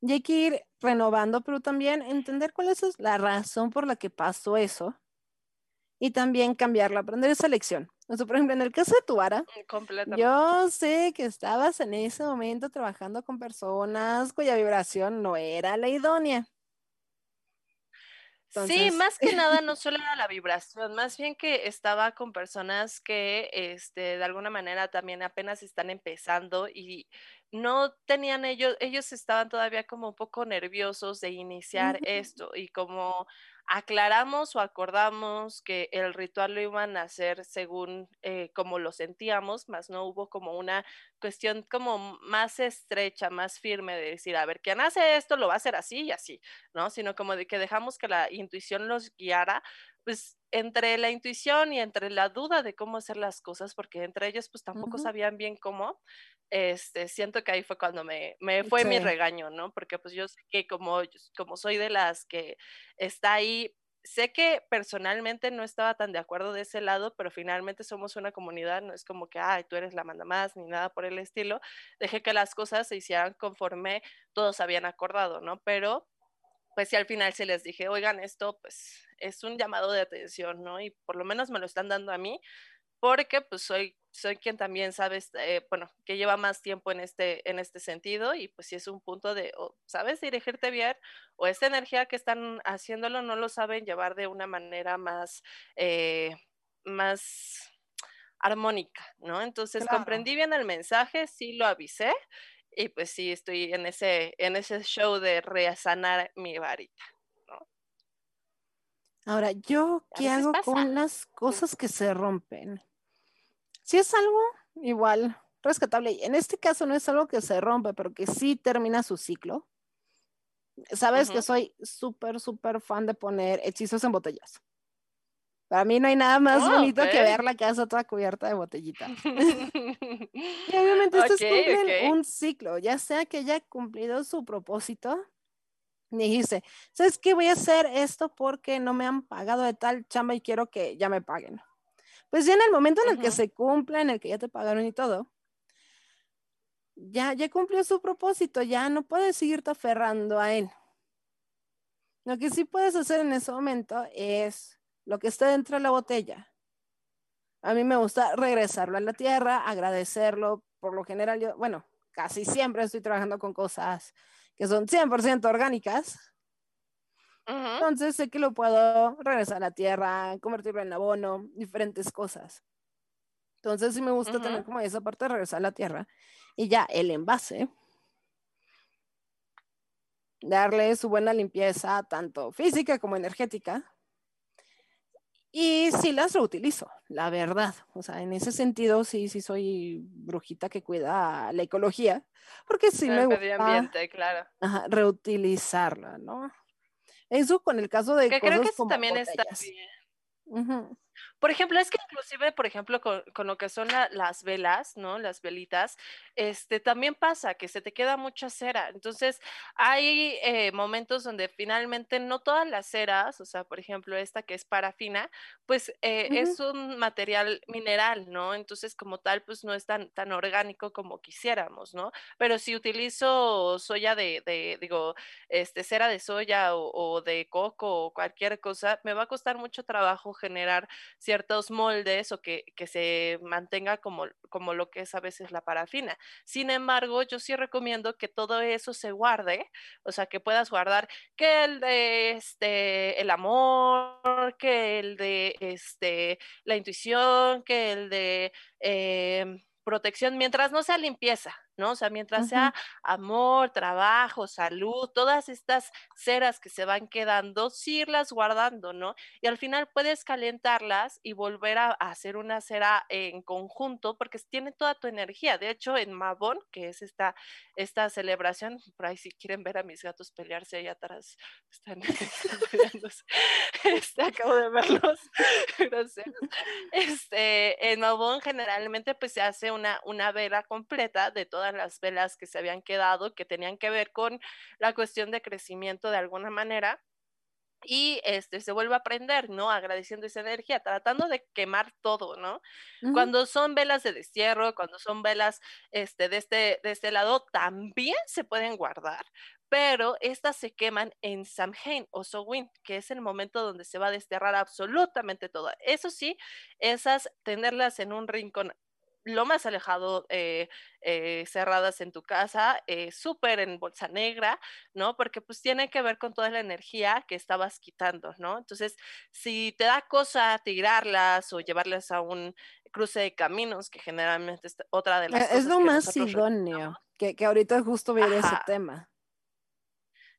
Y hay que ir renovando, pero también entender cuál es la razón por la que pasó eso y también cambiarla, aprender esa lección. O sea, por ejemplo, en el caso de tu vara, yo sé que estabas en ese momento trabajando con personas cuya vibración no era la idónea. Sí, más que nada no solo era la vibración, más bien que estaba con personas que este, de alguna manera también apenas están empezando y no tenían ellos, ellos estaban todavía como un poco nerviosos de iniciar esto y como aclaramos o acordamos que el ritual lo iban a hacer según eh, como lo sentíamos, más no hubo como una cuestión como más estrecha, más firme de decir, a ver, quien hace esto lo va a hacer así y así, ¿no? Sino como de que dejamos que la intuición los guiara, pues entre la intuición y entre la duda de cómo hacer las cosas, porque entre ellos pues tampoco sabían bien cómo, este, siento que ahí fue cuando me, me fue mi regaño, ¿no? Porque pues yo sé que como, como soy de las que está ahí, sé que personalmente no estaba tan de acuerdo de ese lado, pero finalmente somos una comunidad, no es como que, ay, tú eres la manda más, ni nada por el estilo. Dejé que las cosas se hicieran conforme todos habían acordado, ¿no? Pero pues si al final se les dije, oigan, esto pues es un llamado de atención, ¿no? Y por lo menos me lo están dando a mí, porque pues soy, soy quien también sabe, eh, bueno, que lleva más tiempo en este, en este sentido y pues si es un punto de, o sabes dirigirte bien o esta energía que están haciéndolo no lo saben llevar de una manera más, eh, más armónica, ¿no? Entonces comprendí bien el mensaje, sí lo avisé y pues sí estoy en ese, en ese show de reasanar mi varita. Ahora, ¿yo qué hago con las cosas que se rompen? Si es algo igual rescatable, en este caso no es algo que se rompe, pero que sí termina su ciclo. Sabes que soy súper, súper fan de poner hechizos en botellas. Para mí no hay nada más oh, bonito que ver la casa toda cubierta de botellitas. y obviamente estos cumplen un ciclo, ya sea que haya cumplido su propósito dijiste, ¿sabes qué? Voy a hacer esto porque no me han pagado de tal chamba y quiero que ya me paguen. Pues ya en el momento en el que se cumpla, en el que ya te pagaron y todo, ya, ya cumplió su propósito, ya no puedes seguirte aferrando a él. Lo que sí puedes hacer en ese momento es lo que está dentro de la botella. A mí me gusta regresarlo a la tierra, agradecerlo. Por lo general, yo, bueno, casi siempre estoy trabajando con cosas que son 100% orgánicas. Entonces sé que lo puedo regresar a la tierra, convertirlo en abono, diferentes cosas. Entonces sí me gusta tener como esa parte de regresar a la tierra. Y ya el envase, darle su buena limpieza, tanto física como energética. Y sí las reutilizo, la verdad. O sea, en ese sentido sí, sí soy brujita que cuida la ecología, porque sí me gusta ambiente, claro. reutilizarla, ¿no? Eso con el caso de que creo que eso también está bien. Por ejemplo, es que inclusive, por ejemplo, con, con lo que son la- las velas, ¿no? Las velitas, este, también pasa que se te queda mucha cera. Entonces, hay eh, momentos donde finalmente no todas las ceras, o sea, por ejemplo, esta que es parafina, pues eh, es un material mineral, ¿no? Entonces, como tal, pues no es tan, tan orgánico como quisiéramos, ¿no? Pero si utilizo soya de, de, digo, este, cera de soya o, o de coco o cualquier cosa, me va a costar mucho trabajo generar ciertos moldes o que, que se mantenga como, como lo que es a veces la parafina. Sin embargo, yo sí recomiendo que todo eso se guarde, o sea, que puedas guardar que el de este, el amor, que el de este, la intuición, que el de eh, protección, mientras no sea limpieza, ¿no? O sea, mientras sea amor, trabajo, salud, todas estas ceras que se van quedando, sí irlas guardando, ¿no? Y al final puedes calentarlas y volver a, a hacer una cera en conjunto porque tiene toda tu energía. De hecho, en Mabón, que es esta, esta celebración, por ahí si quieren ver a mis gatos pelearse ahí atrás, están, están peleándose. Este, acabo de verlos. Groseros. Este, en Mabón generalmente pues se hace una, una vela completa de todas las velas que se habían quedado, que tenían que ver con la cuestión de crecimiento de alguna manera y este se vuelve a prender, ¿no? Agradeciendo esa energía, tratando de quemar todo, ¿no? Ujú. Cuando son velas de destierro, cuando son velas este, de, este, de este lado, también se pueden guardar, pero estas se queman en Samhain o Samhain, que es el momento donde se va a desterrar absolutamente todo. Eso sí, esas tenerlas en un rincón lo más alejado, eh, eh, cerradas en tu casa, eh, súper en bolsa negra, ¿no? Porque pues tiene que ver con toda la energía que estabas quitando, ¿no? Entonces, si te da cosa tirarlas o llevarlas a un cruce de caminos, que generalmente es otra de las Eh, cosas Es lo que más idóneo, que, que ahorita justo viene ese tema.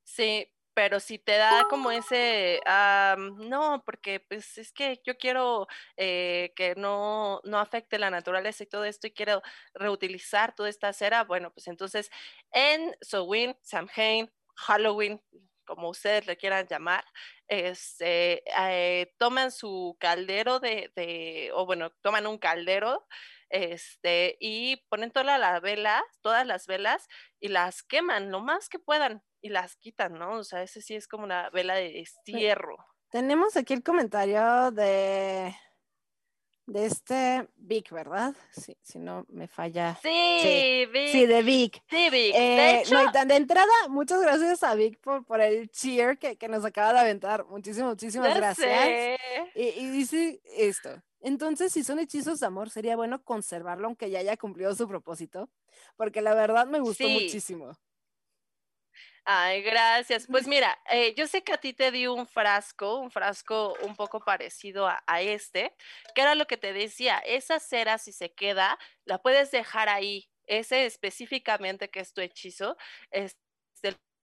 Sí, pero si te da como ese, ah, no, porque pues es que yo quiero eh, que no, no afecte la naturaleza y todo esto y quiero reutilizar toda esta cera, bueno, pues entonces en Samhain, Samhain, Halloween, como ustedes le quieran llamar, este, eh, toman su caldero de, de, o bueno, toman un caldero, este, y ponen toda la vela, todas las velas y las queman lo más que puedan y las quitan, ¿no? O sea, ese sí es como una vela de destierro. Tenemos aquí el comentario de, de este Vic, ¿verdad? Sí, si no me falla. Sí, Vic. Sí, de Vic. Sí, Vic. Eh, de hecho, no, y tan- de entrada, muchas gracias a Vic por, por el cheer que, que nos acaba de aventar. Muchísimas, muchísimas ya gracias. Y, y dice esto. Entonces, si son hechizos de amor, sería bueno conservarlo aunque ya haya cumplido su propósito, porque la verdad me gustó Sí. muchísimo. Ay, gracias. Pues mira, eh, yo sé que a ti te di un frasco, un frasco un poco parecido a, a este, que era lo que te decía, esa cera si se queda, la puedes dejar ahí, ese específicamente que es tu hechizo, este,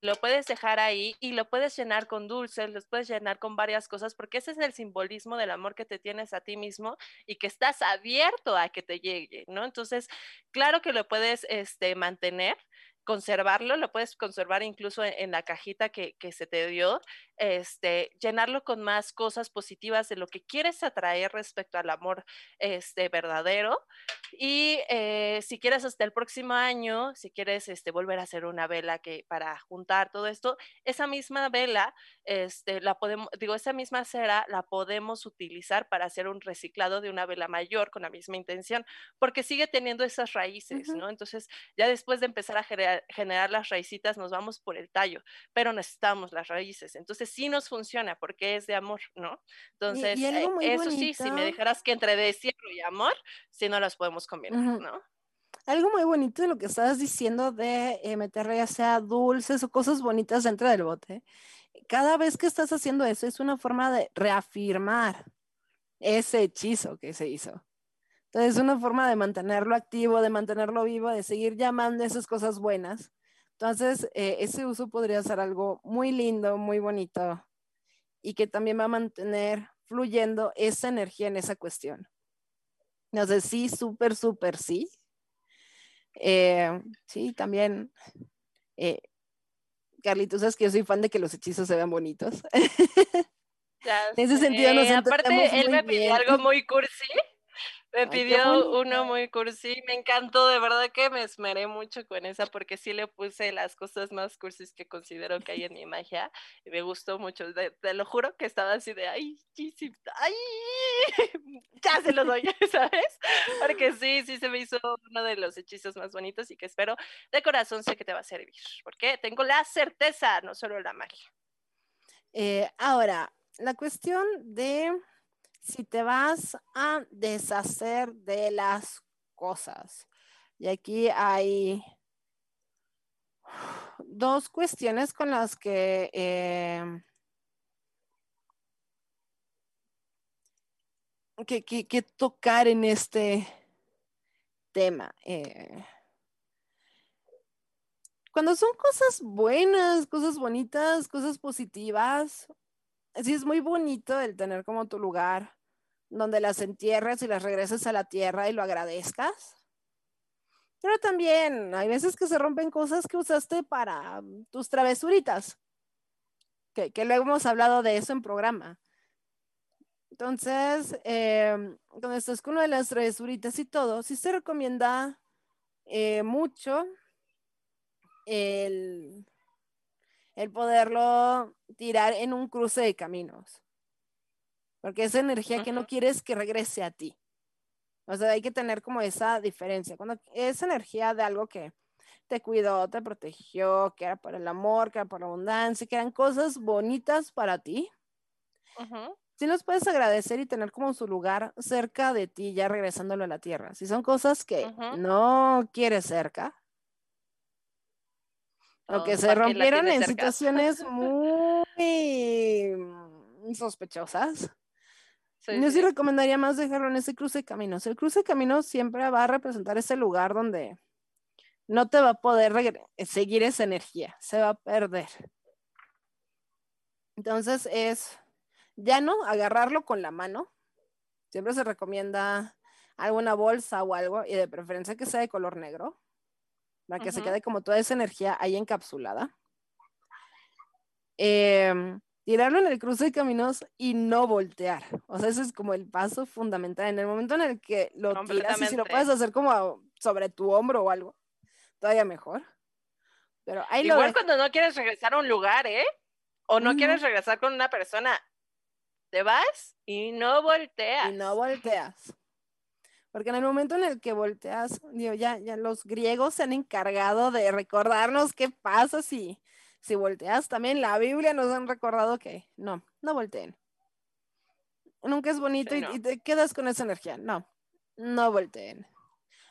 lo puedes dejar ahí y lo puedes llenar con dulces, los puedes llenar con varias cosas, porque ese es el simbolismo del amor que te tienes a ti mismo y que estás abierto a que te llegue, ¿no? Entonces, claro que lo puedes este, mantener conservarlo, lo puedes conservar incluso en, la cajita que, que, se te dio, este, llenarlo con más cosas positivas de lo que quieres atraer respecto al amor este, verdadero. Y eh, si quieres hasta el próximo año, si quieres este, volver a hacer una vela que para juntar todo esto, esa misma vela, este, la podemos, digo, esa misma cera la podemos utilizar para hacer un reciclado de una vela mayor con la misma intención, porque sigue teniendo esas raíces, uh -huh. ¿no? Entonces, ya después de empezar a generar generar las raícitas, nos vamos por el tallo, pero necesitamos las raíces. Entonces sí nos funciona porque es de amor, ¿no? Entonces, y, y eh, eso bonito. sí, si me dejaras que entre destierro y amor, sí no las podemos combinar, uh -huh. ¿no? Algo muy bonito de lo que estabas diciendo de eh, meterle ya sea dulces o cosas bonitas dentro del bote. Cada vez que estás haciendo eso es una forma de reafirmar ese hechizo que se hizo. Entonces, es una forma de mantenerlo activo, de mantenerlo vivo, de seguir llamando esas cosas buenas. Entonces, eh, ese uso podría ser algo muy lindo, muy bonito y que también va a mantener fluyendo esa energía en esa cuestión. Entonces, sí, súper, súper sí. Eh, sí, también. Eh, Carlitos, sabes que yo soy fan de que los hechizos se vean bonitos. en ese sentido nos Aparte, él me pidió algo muy cursi me pidió uno muy cursi, me encantó, de verdad que me esmeré mucho con esa porque sí le puse las cosas más cursis que considero que hay en mi magia y me gustó mucho, te lo juro que estaba así de, ay, ay, ya se lo doy, ¿sabes? Porque sí, sí se me hizo uno de los hechizos más bonitos y que espero de corazón sé que te va a servir, porque tengo la certeza, no solo la magia. Eh, ahora, la cuestión de si te vas a deshacer de las cosas. Y aquí hay dos cuestiones con las que eh, que, tocar en este tema. Eh. cuando son cosas buenas, cosas bonitas, cosas positivas, sí es muy bonito el tener como tu lugar donde las entierres y las regreses a la tierra y lo agradezcas. Pero también hay veces que se rompen cosas que usaste para tus travesuritas, que, que luego hemos hablado de eso en programa. Entonces, eh, cuando estás con una de las travesuritas y todo, sí se recomienda eh, mucho el, el poderlo tirar en un cruce de caminos. Porque esa energía que no quieres que regrese a ti. O sea, hay que tener como esa diferencia. Cuando esa energía de algo que te cuidó, te protegió, que era por el amor, que era por la abundancia, que eran cosas bonitas para ti, sí los puedes agradecer y tener como su lugar cerca de ti, ya regresándolo a la tierra. Si son cosas que no quieres cerca, o que se rompieron en situaciones muy sospechosas. Yo sí, recomendaría más dejarlo en ese cruce de caminos. El cruce de caminos siempre va a representar ese lugar donde no te va a poder seguir esa energía, se va a perder. Entonces es ya no agarrarlo con la mano. Siempre se recomienda alguna bolsa o algo, y de preferencia que sea de color negro para que se quede como toda esa energía ahí encapsulada. Em, tirarlo en el cruce de caminos y no voltear. O sea, ese es como el paso fundamental. En el momento en el que lo tiras y si lo puedes hacer como sobre tu hombro o algo, todavía mejor. Pero ahí Igual cuando no quieres regresar a un lugar, ¿eh? O no quieres regresar con una persona, te vas y no volteas. Y no volteas. Porque en el momento en el que volteas, digo, ya, ya los griegos se han encargado de recordarnos qué pasa si, si volteas. También la Biblia nos han recordado que no, no volteen. Nunca es bonito y, te quedas con esa energía. No, no volteen.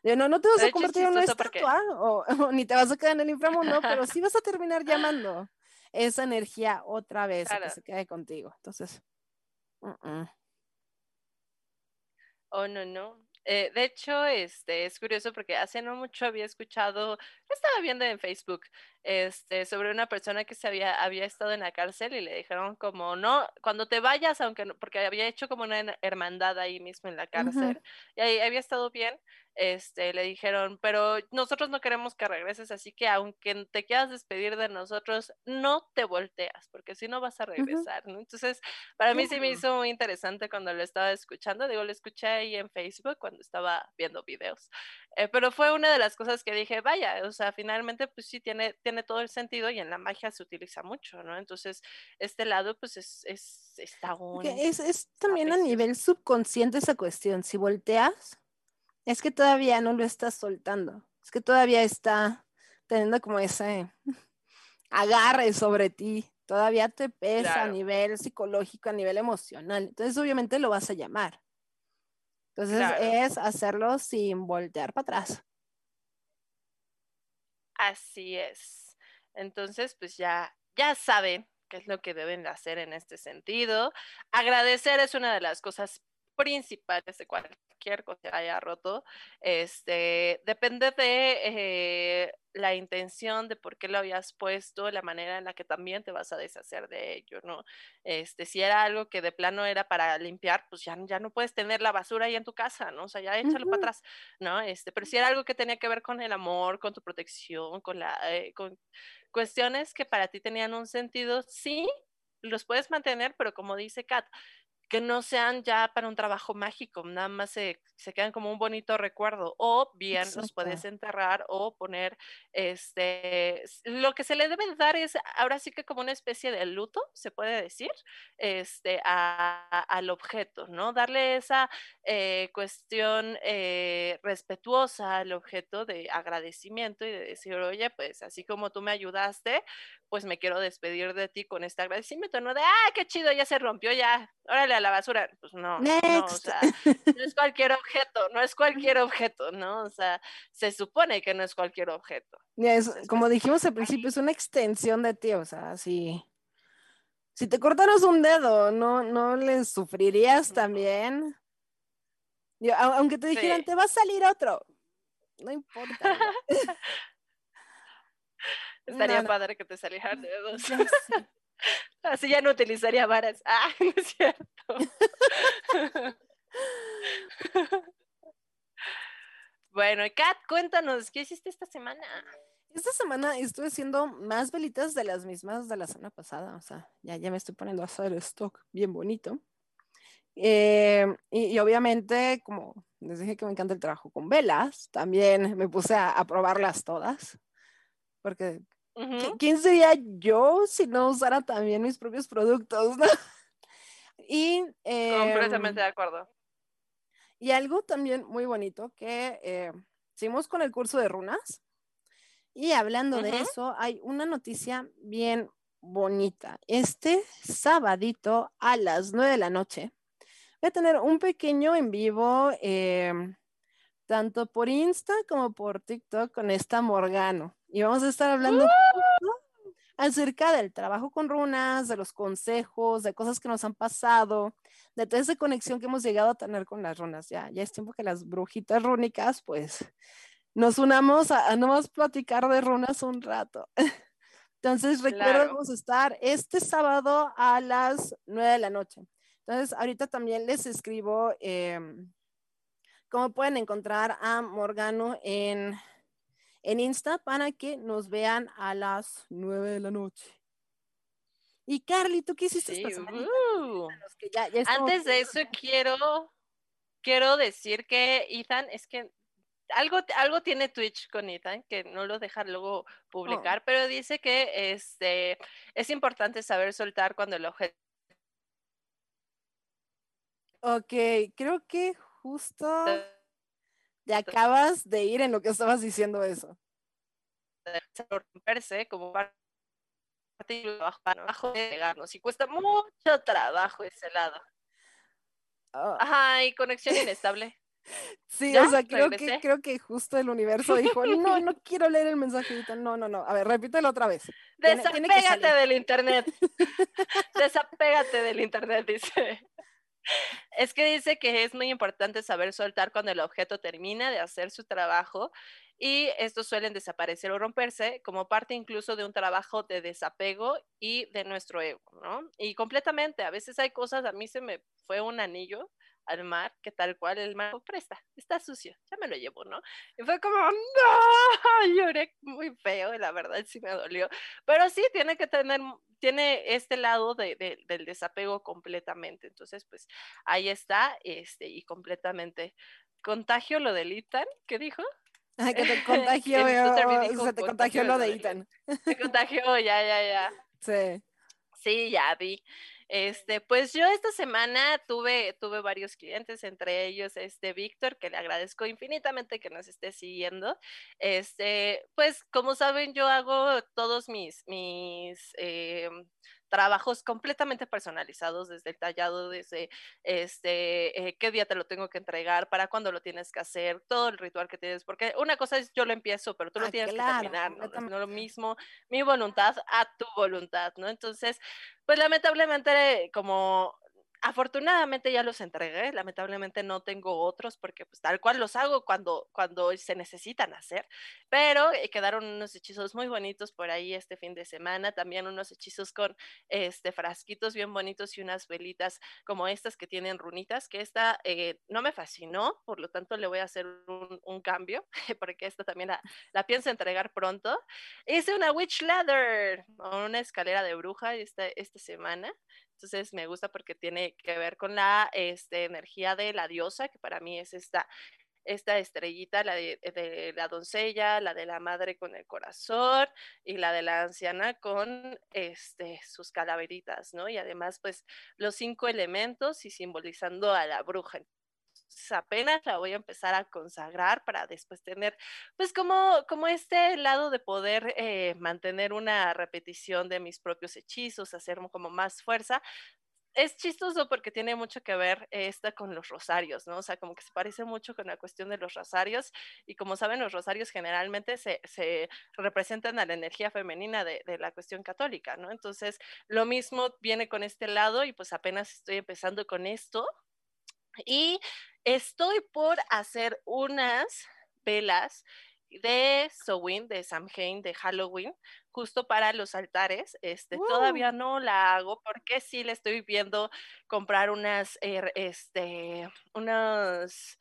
No, no te vas a convertir en una estatua o, ni te vas a quedar en el inframundo, pero sí vas a terminar llamando esa energía otra vez a que se quede contigo. Entonces, oh, no, no. Eh, de hecho, este, es curioso porque hace no mucho había escuchado, estaba viendo en Facebook, este, sobre una persona que se había, había estado en la cárcel y le dijeron como, no, cuando te vayas, aunque no, porque había hecho como una hermandad ahí mismo en la cárcel, y ahí había estado bien, este, le dijeron, pero nosotros no queremos que regreses, así que aunque te quieras despedir de nosotros, no te volteas, porque si no vas a regresar, ¿no? Entonces, para mí sí me hizo muy interesante cuando lo estaba escuchando, digo, lo escuché ahí en Facebook cuando estaba viendo videos, eh, pero fue una de las cosas que dije, vaya, o sea, finalmente, pues sí, tiene, tiene todo el sentido y en la magia se utiliza mucho, ¿no? Entonces, este lado, pues es, es está un... Es, es también a nivel subconsciente esa cuestión, si volteas es que todavía no lo estás soltando, es que todavía está teniendo como ese agarre sobre ti, todavía te pesa a nivel psicológico, a nivel emocional, entonces obviamente lo vas a llamar. Entonces es hacerlo sin voltear para atrás. Así es. Entonces, pues ya, ya saben qué es lo que deben hacer en este sentido. Agradecer es una de las cosas principales de cualquier cosa que haya roto, este, depende de eh, la intención de por qué lo habías puesto, la manera en la que también te vas a deshacer de ello, ¿no? Este, si era algo que de plano era para limpiar, pues ya, ya no puedes tener la basura ahí en tu casa, ¿no? O sea, ya échalo para atrás, ¿no? Este, pero si era algo que tenía que ver con el amor, con tu protección, con la, eh, con cuestiones que para ti tenían un sentido, sí, los puedes mantener, pero como dice Kat, que no sean ya para un trabajo mágico, nada más se, se quedan como un bonito recuerdo, o bien los puedes enterrar o poner, este, lo que se le debe dar es ahora sí que como una especie de luto, se puede decir, este, al objeto, ¿no? Darle esa eh, cuestión eh, respetuosa al objeto de agradecimiento y de decir, oye, pues así como tú me ayudaste, pues me quiero despedir de ti con este agradecimiento, no de, ah, qué chido, ya se rompió, ya, órale la basura. Pues no, no, o sea, no es cualquier objeto, no es cualquier objeto, ¿no? O sea, se supone que no es cualquier objeto. Es, como pues, dijimos al principio, es una extensión de ti, o sea, si, si te cortaras un dedo, ¿no, no le sufrirías también? aunque te dijeran, te va a salir otro, no importa. Estaría padre que te salieran dedos. Así ya no utilizaría varas. Ah, no es cierto. bueno, Kat, cuéntanos, ¿qué hiciste esta semana? Esta semana estuve haciendo más velitas de las mismas de la semana pasada. O sea, ya, ya me estoy poniendo a hacer stock bien bonito. Eh, y, obviamente, como les dije que me encanta el trabajo con velas, también me puse a, a probarlas todas. Porque ¿Quién sería yo si no usara también mis propios productos? y, Completamente em, de acuerdo. Y algo también muy bonito que eh, seguimos con el curso de runas. Y hablando de eso, hay una noticia bien bonita. Este sabadito a las nueve de la noche voy a tener un pequeño en vivo, em, tanto por Insta como por TikTok con esta Morgano y vamos a estar hablando acerca del trabajo con runas, de los consejos, de cosas que nos han pasado, de toda esa conexión que hemos llegado a tener con las runas. Ya, ya es tiempo que las brujitas rúnicas, pues, nos unamos a, no más platicar de runas un rato. Entonces, recuerdo vamos a estar este sábado a las nueve de la noche. Entonces, ahorita también les escribo em, cómo pueden encontrar a Morgano en en Insta para que nos vean a las 9 de la noche. Y Carly, ¿tú qué hiciste esta uh. Antes de eso quiero, quiero decir que Ethan, es que algo, algo tiene Twitch con Ethan, que no lo deja luego oh. publicar, pero dice que este, es importante saber soltar cuando el objeto... Ok, creo que justo te acabas de ir en lo que estabas diciendo eso. Romperse como parte del trabajo de pegarnos y cuesta mucho trabajo ese lado. Oh. Ajá, y conexión inestable. Sí, o sea, creo que, creo que justo el universo dijo, no, no quiero leer el mensajito, no, no, no. A ver, repítelo otra vez. Desapégate del internet. Desapégate del internet, dice. Es que dice que es muy importante saber soltar cuando el objeto termina de hacer su trabajo y estos suelen desaparecer o romperse como parte incluso de un trabajo de desapego y de nuestro ego, ¿no? Y completamente, a veces hay cosas, a mí se me fue un anillo al mar, que tal cual el mar presta, está sucio, ya me lo llevo, ¿no? Y fue como, no, lloré muy feo, y la verdad sí me dolió, pero sí tiene que tener, tiene este lado de, del desapego completamente, entonces pues ahí está, este, y completamente contagio lo del Ethan, ¿qué dijo? Que te contagió, se te contagió lo de Ethan. Se contagió, ya, ya, ya. Sí. Sí, ya vi. Este, pues yo esta semana tuve, tuve varios clientes, entre ellos este Víctor, que le agradezco infinitamente que nos esté siguiendo. Este, pues como saben, yo hago todos mis, mis eh, trabajos completamente personalizados, desde el tallado, desde este, eh, qué día te lo tengo que entregar, para cuándo lo tienes que hacer, todo el ritual que tienes, porque una cosa es yo lo empiezo, pero tú lo ah, tienes que terminar, ¿no? no lo mismo mi voluntad a tu voluntad, ¿no? Entonces, pues lamentablemente como Afortunadamente ya los entregué, lamentablemente no tengo otros porque pues tal cual los hago cuando, cuando se necesitan hacer, pero eh, quedaron unos hechizos muy bonitos por ahí este fin de semana, también unos hechizos con este frasquitos bien bonitos y unas velitas como estas que tienen runitas, que esta eh, no me fascinó, por lo tanto le voy a hacer un, cambio, porque esta también la, la, pienso entregar pronto. Hice una witch ladder, una escalera de bruja esta, esta semana, entonces me gusta porque tiene que ver con la este, energía de la diosa, que para mí es esta, esta estrellita, la de, la doncella, la de la madre con el corazón y la de la anciana con este, sus calaveritas, ¿no? Y además, pues, los cinco elementos y simbolizando a la bruja apenas la voy a empezar a consagrar para después tener, pues como, como este lado de poder eh, mantener una repetición de mis propios hechizos, hacer como más fuerza. Es chistoso porque tiene mucho que ver esta con los rosarios, ¿no? O sea, como que se parece mucho con la cuestión de los rosarios y como saben, los rosarios generalmente se, se representan a la energía femenina de, de la cuestión católica, ¿no? Entonces, lo mismo viene con este lado y pues apenas estoy empezando con esto, y estoy por hacer unas velas de Sowin, de Samhain, de Halloween, justo para los altares. Este, todavía no la hago porque sí le estoy viendo comprar unas, er, este, unas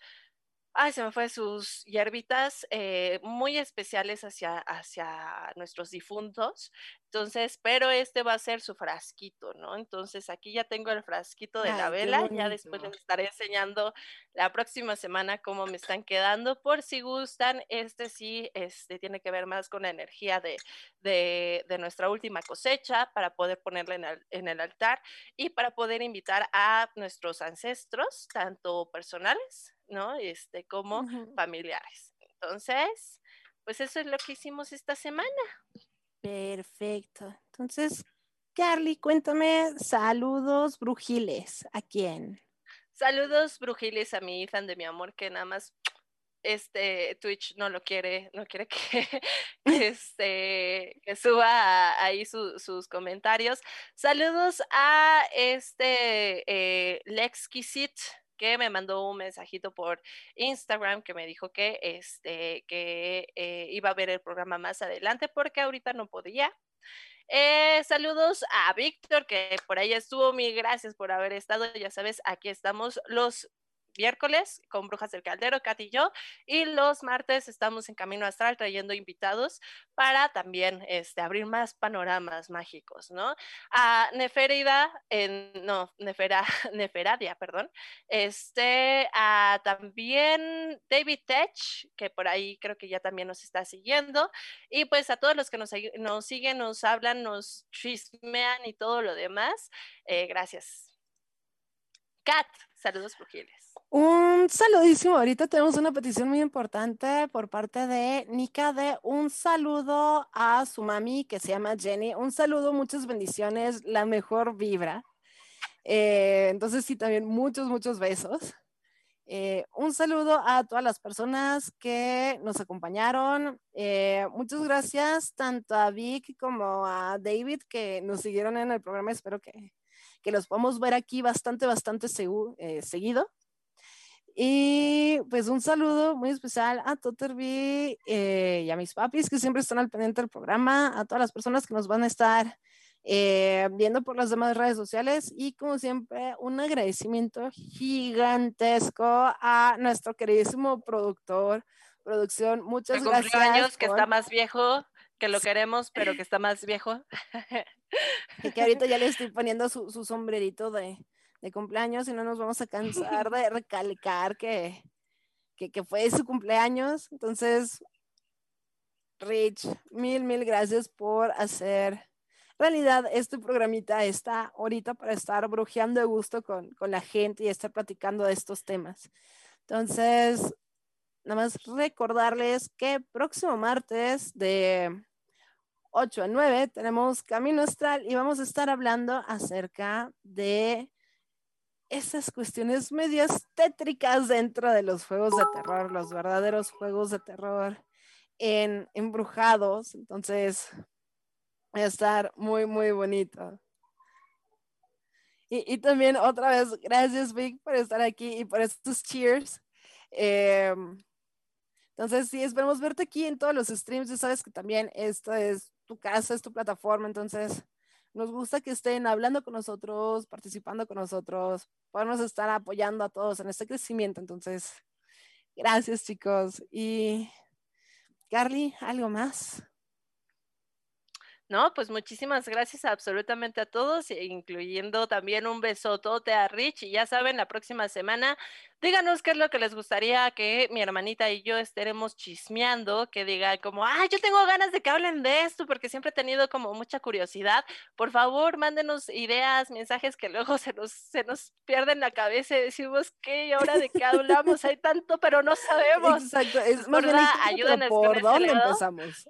ay, se me fue, sus hierbitas eh, muy especiales hacia, hacia nuestros difuntos. Entonces, pero este va a ser su frasquito, ¿no? Entonces, aquí ya tengo el frasquito de la vela, ya después les estaré enseñando la próxima semana cómo me están quedando, por si gustan, este sí, este tiene que ver más con la energía de, de, de nuestra última cosecha, para poder ponerla en el, en el altar y para poder invitar a nuestros ancestros, tanto personales ¿no? Este, como familiares. Entonces, pues eso es lo que hicimos esta semana. Perfecto. Entonces, Carly, cuéntame saludos brujiles. ¿A quién? Saludos brujiles a mi Ethan de mi amor, que nada más este Twitch no lo quiere, no quiere que, este, que suba ahí sus comentarios. Saludos a este eh, Lexquisite que me mandó un mensajito por Instagram que me dijo que, este, que eh, iba a ver el programa más adelante porque ahorita no podía. Eh, saludos a Víctor, que por ahí estuvo. Mil gracias por haber estado. Ya sabes, aquí estamos los miércoles con Brujas del Caldero, Kat y yo, y los martes estamos en Camino Astral trayendo invitados para también este, abrir más panoramas mágicos, ¿no? A Neferida, en, no, Nefera, Neferadia, perdón, este, a también David Tech, que por ahí creo que ya también nos está siguiendo, y pues a todos los que nos, siguen, nos hablan, nos chismean y todo lo demás, eh, gracias. Kat, saludos brujiles. Un saludísimo. Ahorita tenemos una petición muy importante por parte de Nika de un saludo a su mami que se llama Jenny. Un saludo, muchas bendiciones, la mejor vibra. Eh, entonces sí, también muchos, muchos besos. Eh, un saludo a todas las personas que nos acompañaron. Eh, muchas gracias tanto a Vic como a David que nos siguieron en el programa. Espero que, que los podamos ver aquí bastante, bastante seguido. Y pues un saludo muy especial a Totterby eh, y a mis papis que siempre están al pendiente del programa, a todas las personas que nos van a estar eh, viendo por las demás redes sociales y como siempre un agradecimiento gigantesco a nuestro queridísimo productor, producción, muchas gracias. años, que está más viejo, que lo queremos, pero que está más viejo. y que ahorita ya le estoy poniendo su, su sombrerito de, de cumpleaños y no nos vamos a cansar de recalcar que, que, fue su cumpleaños. Entonces, Rich, mil, mil gracias por hacer realidad este programita está ahorita para estar brujeando de gusto con, con, la gente y estar platicando de estos temas. Entonces, nada más recordarles que próximo martes de 8 a 9 tenemos Camino Astral y vamos a estar hablando acerca de esas cuestiones medias tétricas dentro de los juegos de terror, los verdaderos juegos de terror en embrujados. Entonces, va a estar muy, muy bonito. Y, también otra vez, gracias Vic por estar aquí y por estos cheers. Em, entonces, sí, esperamos verte aquí en todos los streams. Ya sabes que también esto es tu casa, es tu plataforma. Entonces, nos gusta que estén hablando con nosotros, participando con nosotros. Podemos estar apoyando a todos en este crecimiento. Entonces, gracias chicos. Y Carly, ¿algo más? No, pues muchísimas gracias absolutamente a todos, incluyendo también un besotote a Rich. Y ya saben, la próxima semana díganos qué es lo que les gustaría que mi hermanita y yo estaremos chismeando, que diga como, ah, yo tengo ganas de que hablen de esto porque siempre he tenido como mucha curiosidad. Por favor, mándenos ideas, mensajes que luego se nos, se nos pierden la cabeza y decimos, ¿qué? ¿Y ahora de qué hablamos? Hay tanto, pero no sabemos. Exacto, es más bien ayúdenos por dónde empezamos.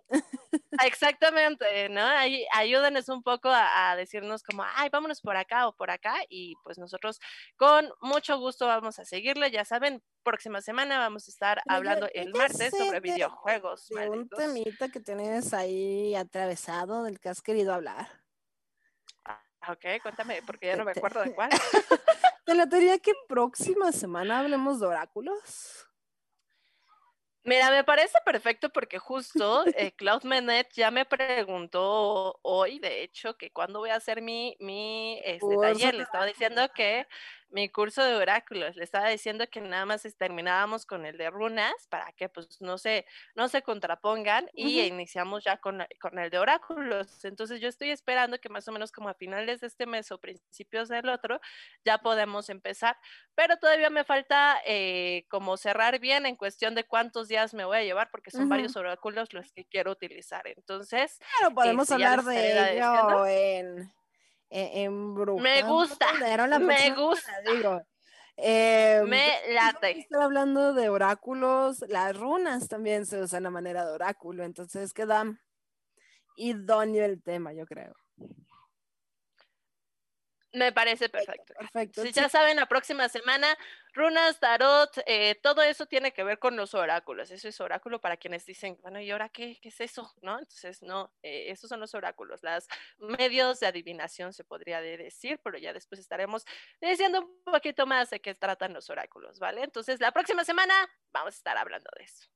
Exactamente, ¿no? Ahí, ayúdenos un poco a, decirnos como, ay, vámonos por acá o por acá y pues nosotros con mucho gusto vamos a Ya saben, próxima semana vamos a estar hablando el martes sobre videojuegos. De un temita que tienes ahí atravesado del que has querido hablar. Ah, ok, cuéntame, porque ya no me acuerdo de cuál. Te la diría que próxima semana hablemos de oráculos. Mira, me parece perfecto porque justo eh, Claude Menet ya me preguntó hoy, de hecho, que cuando voy a hacer mi, mi este, taller, le estaba diciendo que mi curso de oráculos. Le estaba diciendo que nada más terminábamos con el de runas para que pues no se, no se contrapongan y iniciamos ya con, con, el de oráculos. Entonces yo estoy esperando que más o menos como a finales de este mes o principios del otro ya podemos empezar, pero todavía me falta eh, como cerrar bien en cuestión de cuántos días me voy a llevar porque son varios oráculos los que quiero utilizar. Entonces... Claro, podemos este, hablar de ello en en Me gusta. me gusta. Digo. Em, me late. Hablando de oráculos. Las runas también se usan a manera de oráculo. Entonces queda idóneo el tema, yo creo. Me parece perfecto. Perfecto. Si ya saben, la próxima semana, runas, tarot, eh, todo eso tiene que ver con los oráculos. Eso es oráculo para quienes dicen, bueno, ¿y ahora qué, qué es eso? ¿No? Entonces, no, eh, esos son los oráculos, los medios de adivinación, se podría decir, pero ya después estaremos diciendo un poquito más de qué tratan los oráculos, ¿vale? Entonces, la próxima semana vamos a estar hablando de eso.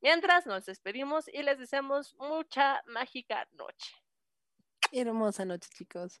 Mientras, nos despedimos y les deseamos mucha mágica noche. Hermosa noche, chicos.